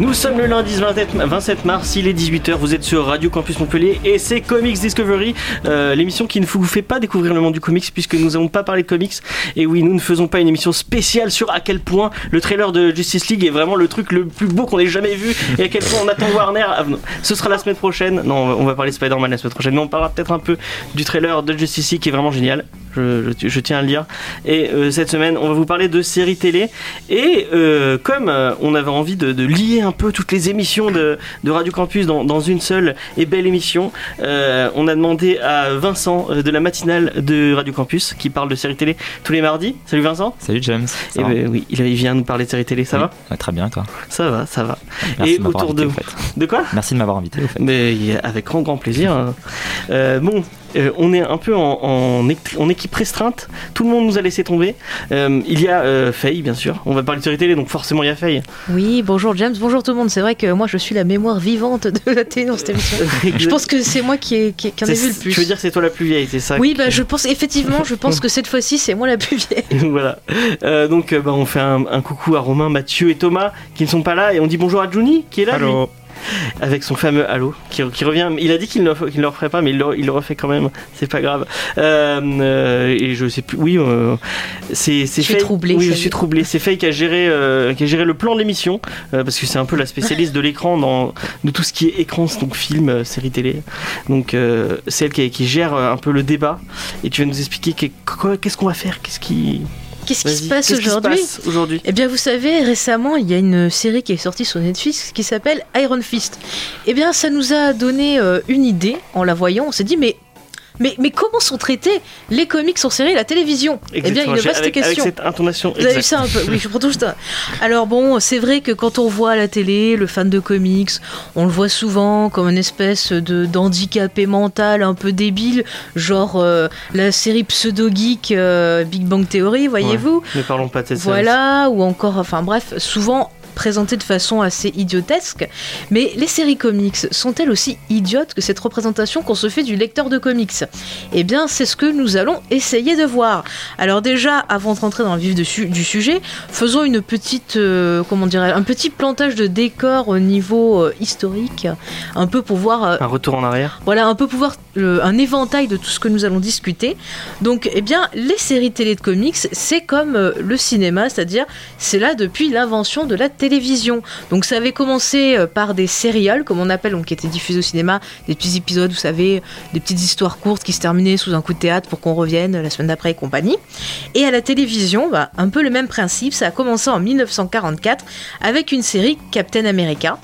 Nous sommes le lundi 27 mars, il est 18h, vous êtes sur Radio Campus Montpellier et c'est Comics Discovery, euh, l'émission qui ne vous fait pas découvrir le monde du comics puisque nous n'avons pas parlé de comics. Et oui, nous ne faisons pas une émission spéciale sur à quel point le trailer de Justice League est vraiment le truc le plus beau qu'on ait jamais vu et à quel point on attend Warner. Ah, ce sera la semaine prochaine. Non, on va parler de Spider-Man la semaine prochaine, mais on parlera peut-être un peu du trailer de Justice League qui est vraiment génial. Je, tiens à le dire. Et euh, cette semaine, on va vous parler de séries télé. Et euh, comme on avait envie de, de lier un peu toutes les émissions de, de Radio Campus dans, dans une seule et belle émission, euh, on a demandé à Vincent euh, de la matinale de Radio Campus qui parle de séries télé tous les mardis. Salut Vincent. Salut James. Eh ben oui, il vient nous parler de séries télé. Ça Oui. va Ouais, Très bien, toi Ça va, ça va. Merci Et de autour invité, de au fait. De quoi? Merci de m'avoir invité, au fait. mais avec grand grand plaisir. hein. Euh, bon, euh, on est un peu en, en équ- en équipe restreinte. Tout le monde nous a laissé tomber. Euh, il y a euh, Faye, bien sûr. On va parler de série télé, donc forcément il y a Faye. Oui, bonjour James, bonjour tout le monde. C'est vrai que moi je suis la mémoire vivante de la télé dans cette émission. Je pense que c'est moi qui, ai, qui, qui en ai vu le plus. Tu veux dire que c'est toi la plus vieille, c'est ça Oui, bah je pense effectivement, je pense que cette fois-ci c'est moi la plus vieille. voilà. Euh, donc bah, on fait un, un coucou à Romain, Mathieu et Thomas qui ne sont pas là et on dit bonjour à Juni qui est là. lui. Avec son fameux Halo qui, qui revient. Il a dit qu'il ne, le- referait pas, mais il le, il le refait quand même. C'est pas grave. Euh, euh, et je sais plus. Oui, euh, c'est c'est Je suis Oui, je troublé. C'est Faye qui a géré, euh, qui a géré le plan de l'émission parce que c'est un peu la spécialiste de l'écran dans de tout ce qui est écran, donc film, série télé. Donc c'est elle qui, qui gère un peu le débat et tu vas nous expliquer qu'est-ce qu'on va faire, qu'est-ce qui Qu'est-ce qui se aujourd'hui passe aujourd'hui? Eh bien, vous savez, récemment, il y a une série qui est sortie sur Netflix qui s'appelle Iron Fist. Eh bien, ça nous a donné euh, une idée en la voyant. On s'est dit, mais, mais, mais comment sont traités les comics en série et la télévision? Eh bien, Exactement, une vaste avec, avec question. cette intonation. Vous avez vu ça un peu? Oui, je prends tout ça. Alors bon, c'est vrai que quand on voit à la télé le fan de comics, on le voit souvent comme une espèce de d'handicapé mental un peu débile, genre euh, la série pseudo-geek euh, Big Bang Theory, voyez-vous? Ne parlons pas de cette série. Voilà, ou encore, enfin bref, souvent présenté de façon assez idiotesque. Mais les séries comics sont-elles aussi idiotes que cette représentation qu'on se fait du lecteur de comics? Eh bien, c'est ce que nous allons essayer de voir. Alors déjà, avant de rentrer dans le vif de du sujet, faisons une petite, euh, comment dirais un petit plantage de décor au niveau euh, historique, un peu pour voir euh, Un retour en arrière? voilà, un peu pouvoir euh, un éventail de tout ce que nous allons discuter. Donc, eh bien, les séries télé de comics, c'est comme le cinéma, c'est-à-dire c'est là depuis l'invention de la télévision. Donc, ça avait commencé euh, par des sérials, comme on appelle, donc qui étaient diffusés au cinéma, des petits épisodes, vous savez, des petites histoires courtes qui se terminaient sous un coup de théâtre pour qu'on revienne la semaine d'après et compagnie. Et à la télévision, bah, un peu le même principe. Ça a commencé en 1944 avec une série Captain America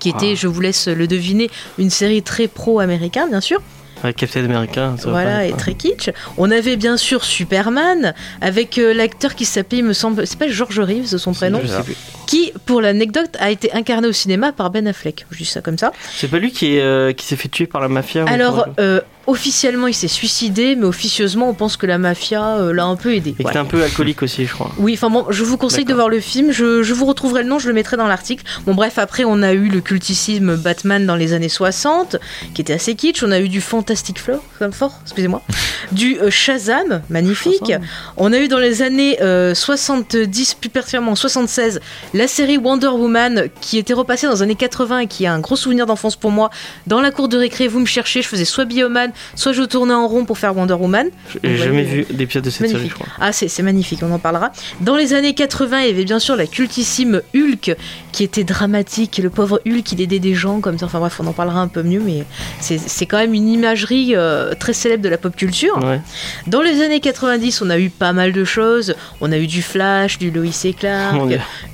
qui était, Ah. je vous laisse le deviner, une série très pro-américain, bien sûr. Avec Captain America. ça Voilà, et très kitsch. On avait bien sûr Superman, avec euh, l'acteur qui s'appelait, il me semble, c'est pas George Reeves, son prénom, Je sais plus. Qui, pour l'anecdote, a été incarné au cinéma par Ben Affleck. Je dis ça comme ça. C'est pas lui qui, est, euh, qui s'est fait tuer par la mafia Alors, euh, officiellement, il s'est suicidé, mais officieusement, on pense que la mafia euh, l'a un peu aidé. Et Voilà. était un peu alcoolique aussi, je crois. Oui, enfin bon, je vous conseille de voir le film. Je, je vous retrouverai le nom, je le mettrai dans l'article. Bon, bref, après, on a eu le cultissime Batman dans les années 60, qui était assez kitsch. On a eu du Fantastic Four, fort, excusez-moi. Du Shazam, magnifique. Shazam. On a eu dans les années euh, 70, plus particulièrement 76, la série Wonder Woman, qui était repassée dans les années 80 et qui a un gros souvenir d'enfance pour moi. Dans la cour de récré, vous me cherchez, je faisais soit Bioman, soit je tournais en rond pour faire Wonder Woman. J'ai jamais vu d'épisode de cette série, Magnifique. je crois. Ah, c'est magnifique, on en parlera. Dans les années 80, il y avait bien sûr la cultissime Hulk, qui était dramatique. Le pauvre Hulk, il aidait des gens comme ça. Enfin bref, on en parlera un peu mieux, mais c'est quand même une imagerie euh, très célèbre de la pop culture. Ouais. Dans les années 90, on a eu pas mal de choses. On a eu du Flash, du Lois et Clark,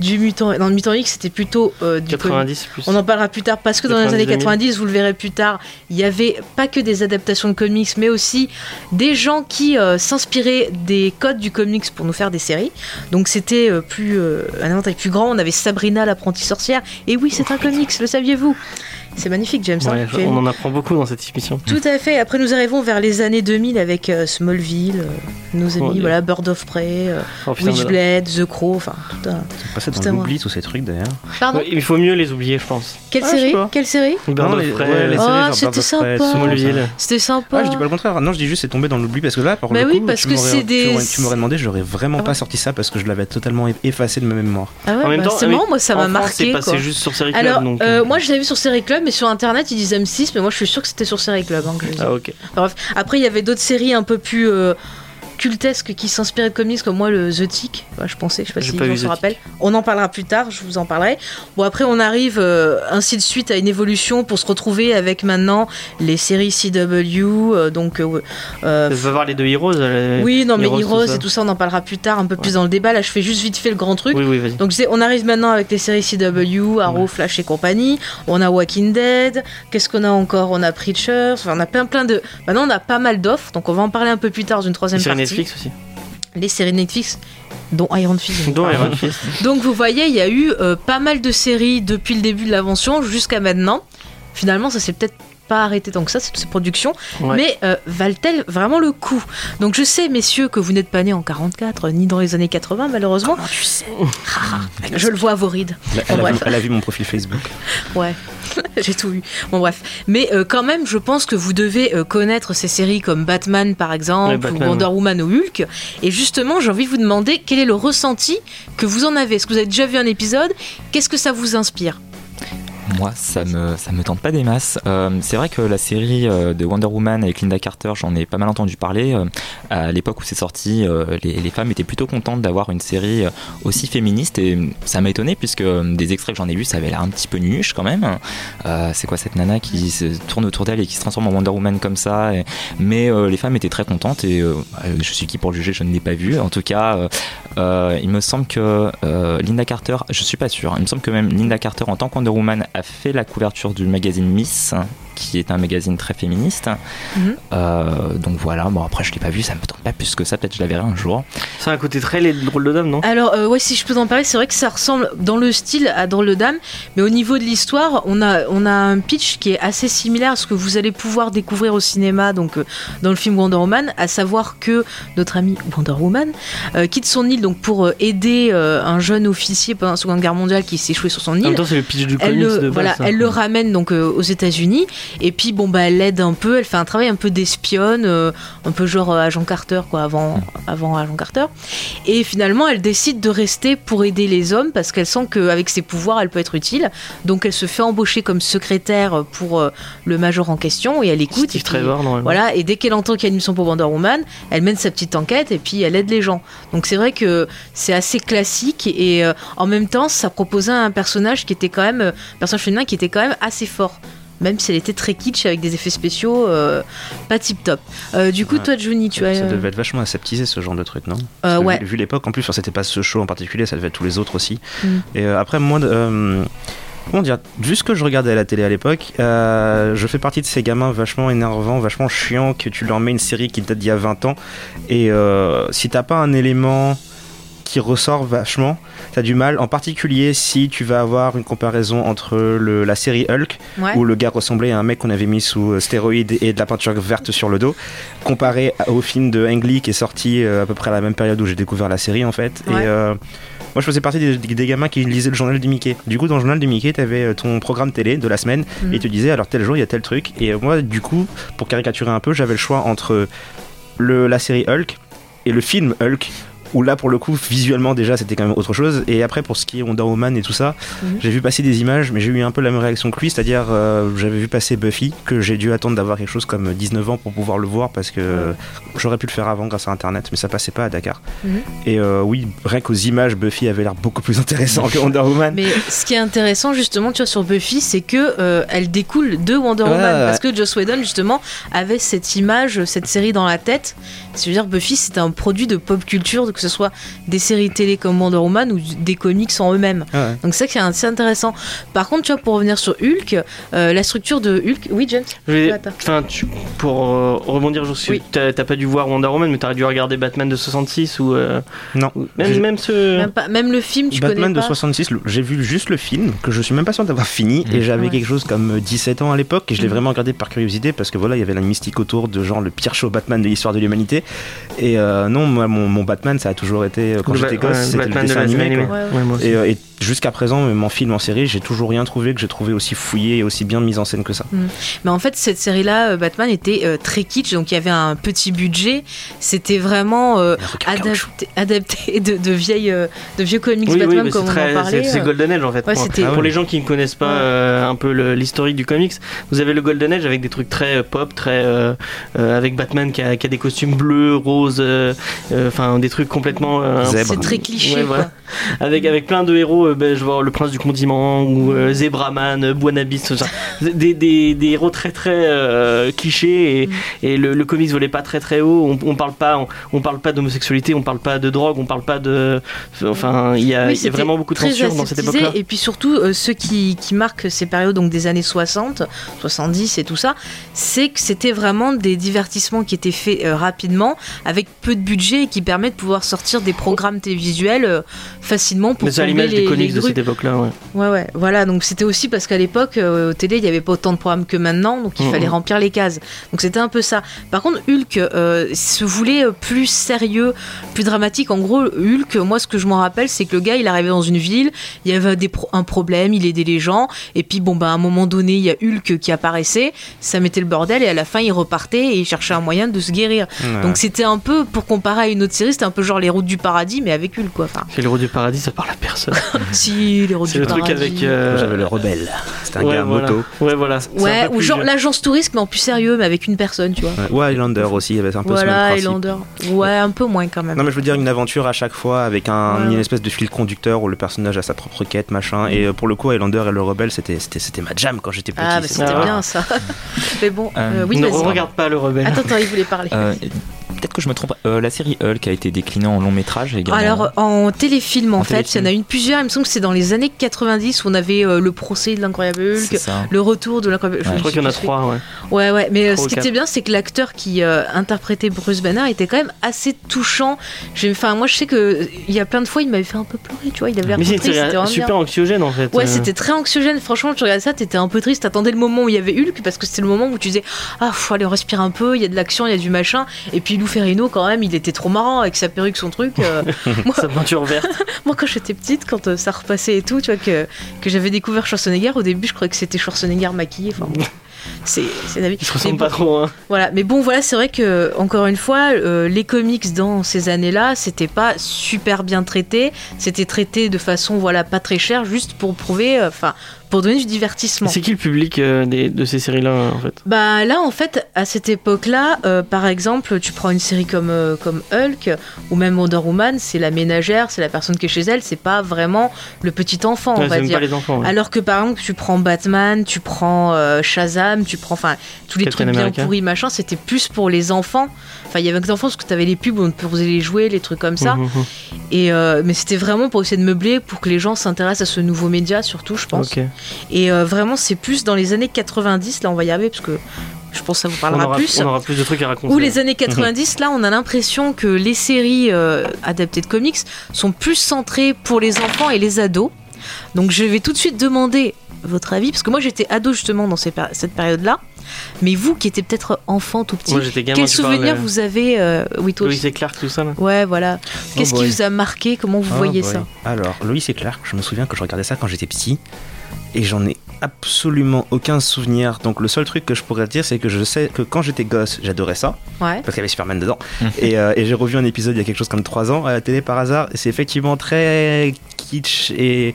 du Mutant. Le Mutant X, c'était plutôt euh, du comic. 90 plus. On en parlera plus tard parce que dans les 90 années 2000. 90, vous le verrez plus tard, il y avait pas que des adaptations de comics, mais aussi des gens qui euh, s'inspiraient des codes du comics pour nous faire des séries. Donc c'était euh, plus un éventail plus grand. On avait Sabrina l'apprentie sorcière. Et oui, c'est un comics, le saviez-vous? C'est magnifique, James. hein, Ouais, on en apprend beaucoup dans cette émission. Tout à fait. Après, nous arrivons vers les années 2000 avec euh, Smallville, euh, nos amis, Oh, voilà, Bird of Prey, euh, Oh, putain, Witchblade, The Crow, enfin, tout un... C'est passé Putain, dans l'oubli tous ces trucs d'ailleurs. Pardon Ouais, Il faut mieux les oublier, je pense. Quelle Ah, série. Quelle série Bird of Prey, ouais, les séries, Oh, c'était sympa. Smallville. C'était sympa. Ah, je dis pas le contraire. Non, je dis juste c'est tombé dans l'oubli parce que là, pour Bah le oui, coup, parce tu m'aurais- c'est tu des- demandé, j'aurais vraiment Ah pas sorti ça parce que je l'avais totalement effacé de ma mémoire. Ah ouais, En même bah, temps, c'est marrant, moi ça m'a France, c'est marqué. passé juste sur Série Club. Alors, euh, moi je l'avais vu sur Série Club, mais sur internet ils disent M6, mais moi je suis sûr que c'était sur Série Club. hein, que je. Ah, ok. Bref, après il y avait d'autres séries un peu plus euh, cultesques qui s'inspiraient de comics, comme moi le The Tick. Ouais, je pensais, je sais pas si on se rappelle. On en parlera plus tard, je vous en parlerai. Bon, après on arrive euh, ainsi de suite à une évolution pour se retrouver avec maintenant les séries CW, euh, donc. euh, euh, veux voir les deux Heroes. euh, oui, non, mais Heroes, et tout ça, on en parlera plus tard, un peu plus dans le débat. Là, je fais juste vite fait le grand truc. Oui, oui. Donc on arrive maintenant avec les séries CW, Arrow, Flash et compagnie. On a Walking Dead. Qu'est-ce qu'on a encore? On a Preachers. Enfin, on a plein plein de. Maintenant, on a pas mal d'offres. Donc on va en parler un peu plus tard dans une troisième partie. Netflix aussi. Les séries Netflix, dont Iron Fist. Dont Iron Fist. Donc vous voyez, il y a eu euh, pas mal de séries depuis le début de l'invention jusqu'à maintenant. Finalement, ça s'est peut-être pas arrêté tant que ça, toutes ces productions. Ouais. Mais euh, valent-elles vraiment le coup? Donc je sais, messieurs, que vous n'êtes pas nés en 44, ni dans les années 80, malheureusement. tu sais Je le vois à vos rides. Elle, elle a vu, elle a vu mon profil Facebook. Ouais, j'ai tout vu. Bon bref, mais euh, quand même, je pense que vous devez euh, connaître ces séries comme Batman par exemple, Ouais, Batman, ou Wonder Woman ou Hulk. Et justement, j'ai envie de vous demander quel est le ressenti que vous en avez? Est-ce que vous avez déjà vu un épisode? Qu'est-ce que ça vous inspire? Moi, ça me, ça me tente pas des masses. Euh, c'est vrai que la série euh, de Wonder Woman avec Linda Carter, j'en ai pas mal entendu parler. Euh, à l'époque où c'est sorti, les, femmes étaient plutôt contentes d'avoir une série aussi féministe et ça m'a étonné puisque des extraits que j'en ai vus, ça avait l'air un petit peu nuche quand même. C'est quoi cette nana qui se tourne autour d'elle et qui se transforme en Wonder Woman comme ça Mais les femmes étaient très contentes et je suis qui pour le juger, je ne l'ai pas vu. En tout cas, il me semble que Linda Carter, je suis pas sûr, il me semble que même Linda Carter en tant que Wonder Woman a fait la couverture du magazine Miss, qui est un magazine très féministe. Mhm. Euh, donc voilà, bon après je l'ai pas vu, ça me tente pas plus que ça, peut-être je la verrai un jour. Ça a un côté très les drôles de dames, non? Alors, euh, ouais, si je peux en parler, c'est vrai que ça ressemble dans le style à Drôle de Dame, mais au niveau de l'histoire, on a, on a un pitch qui est assez similaire à ce que vous allez pouvoir découvrir au cinéma, donc euh, dans le film Wonder Woman, à savoir que notre amie Wonder Woman euh, quitte son île donc pour aider euh, un jeune officier pendant la Seconde Guerre mondiale qui s'est échoué sur son En même île. temps, c'est le pitch du Elle comics le, de base. voilà, ça. elle le ramène donc euh, aux États-Unis et puis bon bah elle l'aide un peu, elle fait un travail un peu d'espionne, euh, un peu genre euh, agent Carter quoi avant avant agent Carter. Et finalement elle décide de rester pour aider les hommes parce qu'elle sent qu'avec ses pouvoirs elle peut être utile. Donc elle se fait embaucher comme secrétaire pour euh, le major en question et elle écoute. Steve et puis, Trevor, normalement. voilà, et dès qu'elle entend qu'il y a une mission pour Wonder Woman, elle mène sa petite enquête et puis elle aide les gens. Donc c'est vrai que c'est assez classique et euh, en même temps, ça proposait un personnage qui était quand même, un personnage féminin qui était quand même assez fort. Même si elle était très kitsch avec des effets spéciaux euh, pas tip top. Euh, du coup, Ouais. toi, Juni, tu ça, as. ça devait être vachement aseptisé ce genre de truc, non? Euh, ouais. Vu, vu l'époque, en plus, enfin, c'était pas ce show en particulier, ça devait être tous les autres aussi. Mm. Et après, moi, comment dire, vu ce que je regardais à la télé à l'époque, je fais partie de ces gamins vachement énervants, vachement chiants, que tu leur mets une série qui date d'il y a 20 ans. Et si t'as pas un élément qui ressort vachement, t'as du mal, en particulier si tu vas avoir une comparaison entre le, la série Hulk, Ouais. où le gars ressemblait à un mec qu'on avait mis sous euh, stéroïdes et de la peinture verte sur le dos, comparé au film de Ang Lee qui est sorti euh, à peu près à la même période où j'ai découvert la série en fait. Ouais. Et euh, moi je faisais partie des, des gamins qui lisaient le journal du Mickey. Du coup dans le journal du Mickey t'avais ton programme télé de la semaine Mhm. et il te disait alors tel jour il y a tel truc. Et moi du coup pour caricaturer un peu j'avais le choix entre le, la série Hulk et le film Hulk. Où là, pour le coup, visuellement déjà, c'était quand même autre chose. Et après, pour ce qui est Wonder Woman et tout ça, Mhm. j'ai vu passer des images, mais j'ai eu un peu la même réaction que lui, c'est-à-dire euh, j'avais vu passer Buffy, que j'ai dû attendre d'avoir quelque chose comme 19 ans pour pouvoir le voir, parce que euh, j'aurais pu le faire avant grâce à Internet, mais ça passait pas à Dakar. Mhm. Et euh, oui, rien qu'aux images, Buffy avait l'air beaucoup plus intéressant que Wonder Woman. Mais ce qui est intéressant justement, tu vois, sur Buffy, c'est que euh, elle découle de Wonder Ouais, Woman ouais. parce que Joss Whedon justement avait cette image, cette série dans la tête. C'est-à-dire Buffy, c'est un produit de pop culture, que ce soit des séries télé comme Wonder Woman ou des comics en eux-mêmes. Ah ouais. Donc c'est ça qui est assez intéressant. Par contre, tu vois, pour revenir sur Hulk, euh, la structure de Hulk, oui, James. Je vais- Attends. Enfin, tu- pour euh, rebondir, je suis. Oui. T'as pas dû voir Wonder Woman, mais t'aurais dû regarder Batman de 66 ou. euh, Non. ou- même, ce. Même, pas- même le film, tu Batman connais de pas 66, le- j'ai vu juste le film, que je suis même pas sûr d'avoir fini, et j'avais Ouais. quelque chose comme euh, 17 ans à l'époque, et je l'ai Mhm. vraiment regardé par curiosité, parce que voilà, il y avait la mystique autour de genre le pire show Batman de l'histoire de l'humanité. Et euh, non, moi, mon, mon Batman, ça a toujours été, euh, quand j'étais gosse, c'était le dessin animé. Ouais, Ouais, et jusqu'à présent, même en film, en série, j'ai toujours rien trouvé que j'ai trouvé aussi fouillé et aussi bien mis en scène que ça. Mais en fait, cette série-là, euh, Batman était euh, très kitsch, donc il y avait un petit budget. C'était vraiment euh, adapté, adapté de, de, vieilles, euh, de vieux comics Oui, oui, Batman, mais comme c'est on en parlait. c'est. Golden Age en fait. Ouais, Pour- Ah Pour les gens qui ne connaissent pas Ouais. euh, un peu l'historique du comics, vous avez le Golden Age avec des trucs très euh, pop, très euh, euh, avec Batman qui a, qui a des costumes bleus, roses, enfin des trucs complètement. euh. C'est très cliché. Ouais, voilà. avec avec plein de héros, euh, ben, je vois le Prince du Condiment ou euh, Zebraman, euh, Buonabis, tout ça. des, des, des héros très très euh, clichés et, Mm. et le, le comics volait pas très très haut. On, on parle pas, on, on parle pas d'homosexualité, on parle pas de drogue, on parle pas de, enfin il y a, Oui, y a vraiment beaucoup de censure dans cette époque-là. Et puis surtout, euh, ce qui, qui marque ces périodes donc des années 60, 70 et tout ça, c'est que c'était vraiment des divertissements qui étaient faits rapidement, avec peu de budget et qui permettent de pouvoir sortir des programmes télévisuels facilement pour Mais à l'image les, des comics les de cette époque-là. Ouais. Ouais, ouais, voilà. Donc c'était aussi parce qu'à l'époque, euh, au télé, il n'y avait pas autant de programmes que maintenant, donc il fallait remplir les cases. Donc c'était un peu ça. Par contre, Hulk euh, se voulait euh, plus sérieux, plus dramatique. En gros, Hulk, moi, ce que je m'en rappelle, c'est que le gars, il arrivait dans une ville, il y avait des pro- un problème, il aidait les gens, et puis bon, bah, à un moment donné, il y a Hulk qui apparaissait, ça mettait le bordel, et à la fin, il repartait et il cherchait un moyen de se guérir. Ouais. Donc c'était un peu, pour comparer à une autre série, c'était un peu genre les routes du paradis, mais avec Hulk, quoi. Enfin, C'est l'héros du paradis, ça parle à personne. si, les routes C'est du le truc avec. euh, J'avais le rebelle. C'était un ouais, gars à voilà. moto. Ouais, voilà. Ouais, ou genre l'agence touriste, mais en plus sérieux, mais avec une personne, tu vois. Ouais. Ou Highlander aussi, il y avait un peu ce Voilà, même principe. Highlander. Ouais, un peu moins quand même. Non mais je veux dire une aventure à chaque fois avec un, Ouais, une espèce de fil conducteur où le personnage a sa propre quête machin et euh, pour le coup Highlander et le rebelle c'était c'était c'était ma jam quand j'étais petit. ah, mais c'était- c'était Ah. bien ça. mais bon, Euh, euh, oui, ne regarde pas le rebelle. Attends, attends, il voulait parler. Peut-être que je me trompe. euh, la série Hulk a été déclinée en long métrage également. Alors, en téléfilm, en, En fait, il y en a une plusieurs. Il me semble que c'est dans les années 90 où on avait euh, le procès de l'incroyable Hulk. Le retour de l'incroyable Ouais. Je crois qu'il y en a trois, ouais. Ouais, ouais, mais euh, ce qui était bien, c'est que l'acteur qui euh, interprétait Bruce Banner était quand même assez touchant. Enfin, moi, je sais que il y a plein de fois, il m'avait fait un peu pleurer, tu vois. Il avait l'air c'était super bien. anxiogène en fait. Ouais, Euh, c'était très anxiogène. Franchement, tu regardais ça, t'étais un peu triste. T'attendais le moment où il y avait Hulk parce que c'était le moment où tu disais Ah, faut aller respirer un peu, il y a de l'action, il y a du machin. Et puis Lou Ferrino, quand même, il était trop marrant avec sa perruque, son truc. euh, moi, Sa peinture verte. moi, quand j'étais petite, quand euh, ça repassait et tout, tu vois, que, que j'avais découvert Schwarzenegger, au début, je croyais que c'était Schwarzenegger maquillé. Enfin. C'est c'est la vie. Il se Mais ressemble bon, pas trop, hein. voilà, mais bon, voilà, c'est vrai que encore une fois, euh, les comics dans ces années-là, c'était pas super bien traité. C'était traité de façon, voilà, pas très chère, juste pour prouver, euh, enfin, pour donner du divertissement. C'est qui le public euh, des- de ces séries-là en fait? Bah là, en fait, à cette époque-là, euh, par exemple, tu prends une série comme euh, comme Hulk ou même Wonder Woman, c'est la ménagère, c'est la personne qui est chez elle, c'est pas vraiment le petit enfant, on va dire. pas les enfants. ouais. Alors que par exemple, tu prends Batman, tu prends Shazam, tu prends enfin tous les Captain trucs bien America. pourris, machin, c'était plus pour les enfants. Enfin, il y avait que des enfants parce que tu avais les pubs où on te faisait les jouer, les trucs comme ça. Mhm, mhm. Et euh, mais c'était vraiment pour essayer de meubler, pour que les gens s'intéressent à ce nouveau média, surtout, je pense. Et euh, vraiment, c'est plus dans les années 90, là, on va y arriver parce que je pense que ça vous On parlera aura, plus. on aura plus de trucs à raconter. Ou les années 90, là, on a l'impression que les séries euh, adaptées de comics sont plus centrées pour les enfants et les ados. Donc, je vais tout de suite demander votre avis, parce que moi, j'étais ado justement dans ces péri- cette période-là. Mais vous, qui étiez peut-être enfant tout petit, Moi gamin. quel tu souvenir parles, euh, vous avez, euh, oui, toi aussi et Clark, tout ça là Ouais, voilà. Qu'est-ce qui boy. vous a marqué? Comment vous Oh voyez boy. ça? Alors, Loïs et Clark, je me souviens que je regardais ça quand j'étais petit et j'en ai absolument aucun souvenir. Donc le seul truc que je pourrais dire, c'est que je sais que quand j'étais gosse, j'adorais ça Ouais. parce qu'il y avait Superman dedans. et euh, et j'ai revu un épisode il y a quelque chose comme 3 ans à la télé par hasard. Et c'est effectivement très kitsch et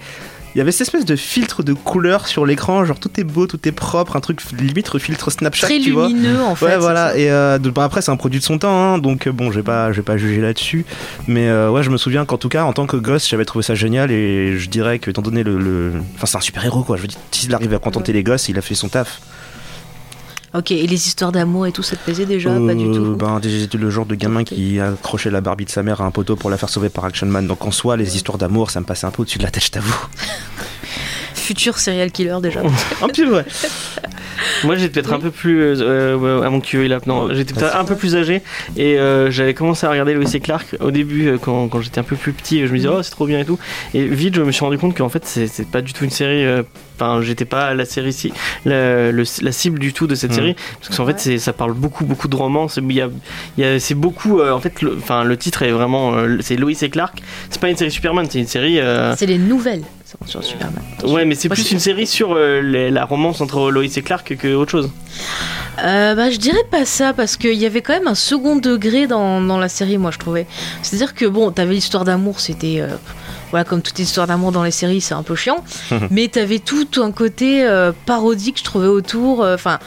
il y avait cette espèce de filtre de couleur sur l'écran, genre tout est beau, tout est propre, un truc limite filtre Snapchat, Très tu vois. lumineux, en fait. Ouais, voilà. ça. Et euh, de- bon, après, c'est un produit de son temps, hein, donc euh, bon, je vais pas, pas juger là-dessus. Mais euh, ouais, je me souviens qu'en tout cas, en tant que gosse, j'avais trouvé ça génial et je dirais que, étant donné le, le- enfin, c'est un super héros, quoi. Je veux dire, s'il arrive à contenter les gosses, il a fait son taf. Ok, et les histoires d'amour et tout, ça te plaisait déjà Pas du Euh, tout? ben, j'étais le genre de gamin qui accrochait la Barbie de sa mère à un poteau pour la faire sauver par Action Man. Donc en soi, les histoires d'amour, ça me passait un peu au-dessus de la tête, je t'avoue. Futur serial killer déjà. Un peu, ouais. Moi, j'étais peut-être un peu plus. euh, à mon QE là. Non, j'étais peut-être un peu plus âgé et euh, j'avais commencé à regarder Lois et Clark au début euh, quand, quand j'étais un peu plus petit. Je me disais, oh, c'est trop bien et tout. Et vite, je me suis rendu compte qu'en fait, c'est c'est pas du tout une série. euh, Enfin, j'étais pas la série, si, la, le- la cible du tout de cette Mm. série. Parce qu'en fait, c'est- ça parle beaucoup, beaucoup de romance. Il y a, il y a- c'est beaucoup. euh, en fait, le, enfin, le titre est vraiment. euh, c'est Lois et Clark. C'est pas une série Superman, c'est une série. euh, C'est les nouvelles sur Superman. Attention. Ouais, mais c'est plus une série sur euh, les- la romance entre Lois et Clark que autre chose. Euh, bah, je dirais pas ça parce qu'il y avait quand même un second degré dans, dans la série, moi je trouvais. C'est-à-dire que bon, t'avais l'histoire d'amour, c'était euh, voilà comme toute histoire d'amour dans les séries, c'est un peu chiant. mais t'avais tout un côté parodique, je trouvais autour, enfin.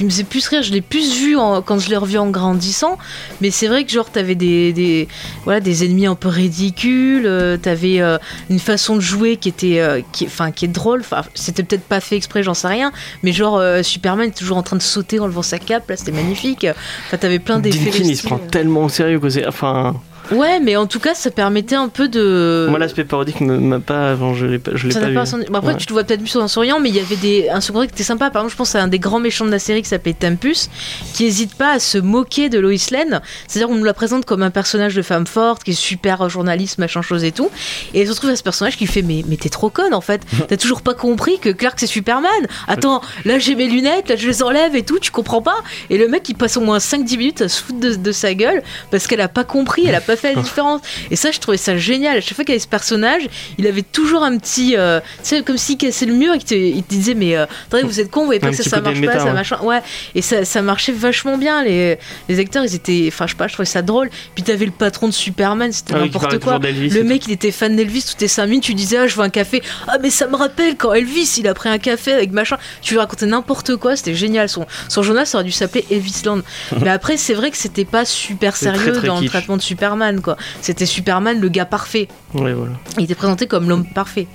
Qui me faisait plus rire, je l'ai plus vu en- quand je l'ai revu en grandissant, mais c'est vrai que genre t'avais des, des voilà des ennemis un peu ridicules, euh, t'avais euh, une façon de jouer qui était euh, qui enfin qui est drôle, enfin c'était peut-être pas fait exprès, j'en sais rien, mais genre Superman est toujours en train de sauter en levant sa cape, là c'était magnifique. Enfin t'avais plein d'effets. Dinkin, il se prend tellement au sérieux que c'est. Enfin, Ouais, mais en tout cas ça permettait un peu de. moi l'aspect parodique m'a pas. Enfin, je l'ai pas, je Ça pas vu. son- bon, après, Ouais. tu te vois peut-être plus sur un souriant, mais il y avait des... un second qui était sympa. Par exemple, je pense à un des grands méchants de la série qui s'appelait Tempus, qui hésite pas à se moquer de Lois Lane. C'est-à-dire, on nous la présente comme un personnage de femme forte, qui est super journaliste, machin chose et tout. Et elle se retrouve à ce personnage qui fait Mais, mais t'es trop conne en fait. T'as toujours pas compris que Clark c'est Superman. Attends, là j'ai mes lunettes, là je les enlève et tout, tu comprends pas. Et le mec il passe au moins 5-10 minutes à se foutre de, de sa gueule parce qu'elle a pas compris, elle a pas fait la différence. Et ça, je trouvais ça génial. À chaque fois qu'il y avait ce personnage, il avait toujours un petit. euh, tu sais, comme s'il cassait le mur et qu'il te, disait Mais euh, attendez, vous êtes con, vous voyez pas Un que ça, marche méta, pas, ça machin. Ouais, et ça, ça marchait vachement bien. Les, les acteurs, ils étaient. Enfin, je sais pas, je trouvais ça drôle. Puis t'avais le patron de Superman, c'était Ah n'importe quoi. Le mec, il était fan d'Elvis toutes les 5 minutes. Tu disais, ah, je veux un café. Ah, mais ça me rappelle quand Elvis, il a pris un café avec machin. Tu lui racontais n'importe quoi, c'était génial. Son, son journal, ça aurait dû s'appeler Elvisland. mais après, c'est vrai que c'était pas super très, sérieux très dans le traitement de Superman, quoi. C'était Superman, le gars parfait. tout. Ouais, voilà. Il était présenté comme l'homme parfait.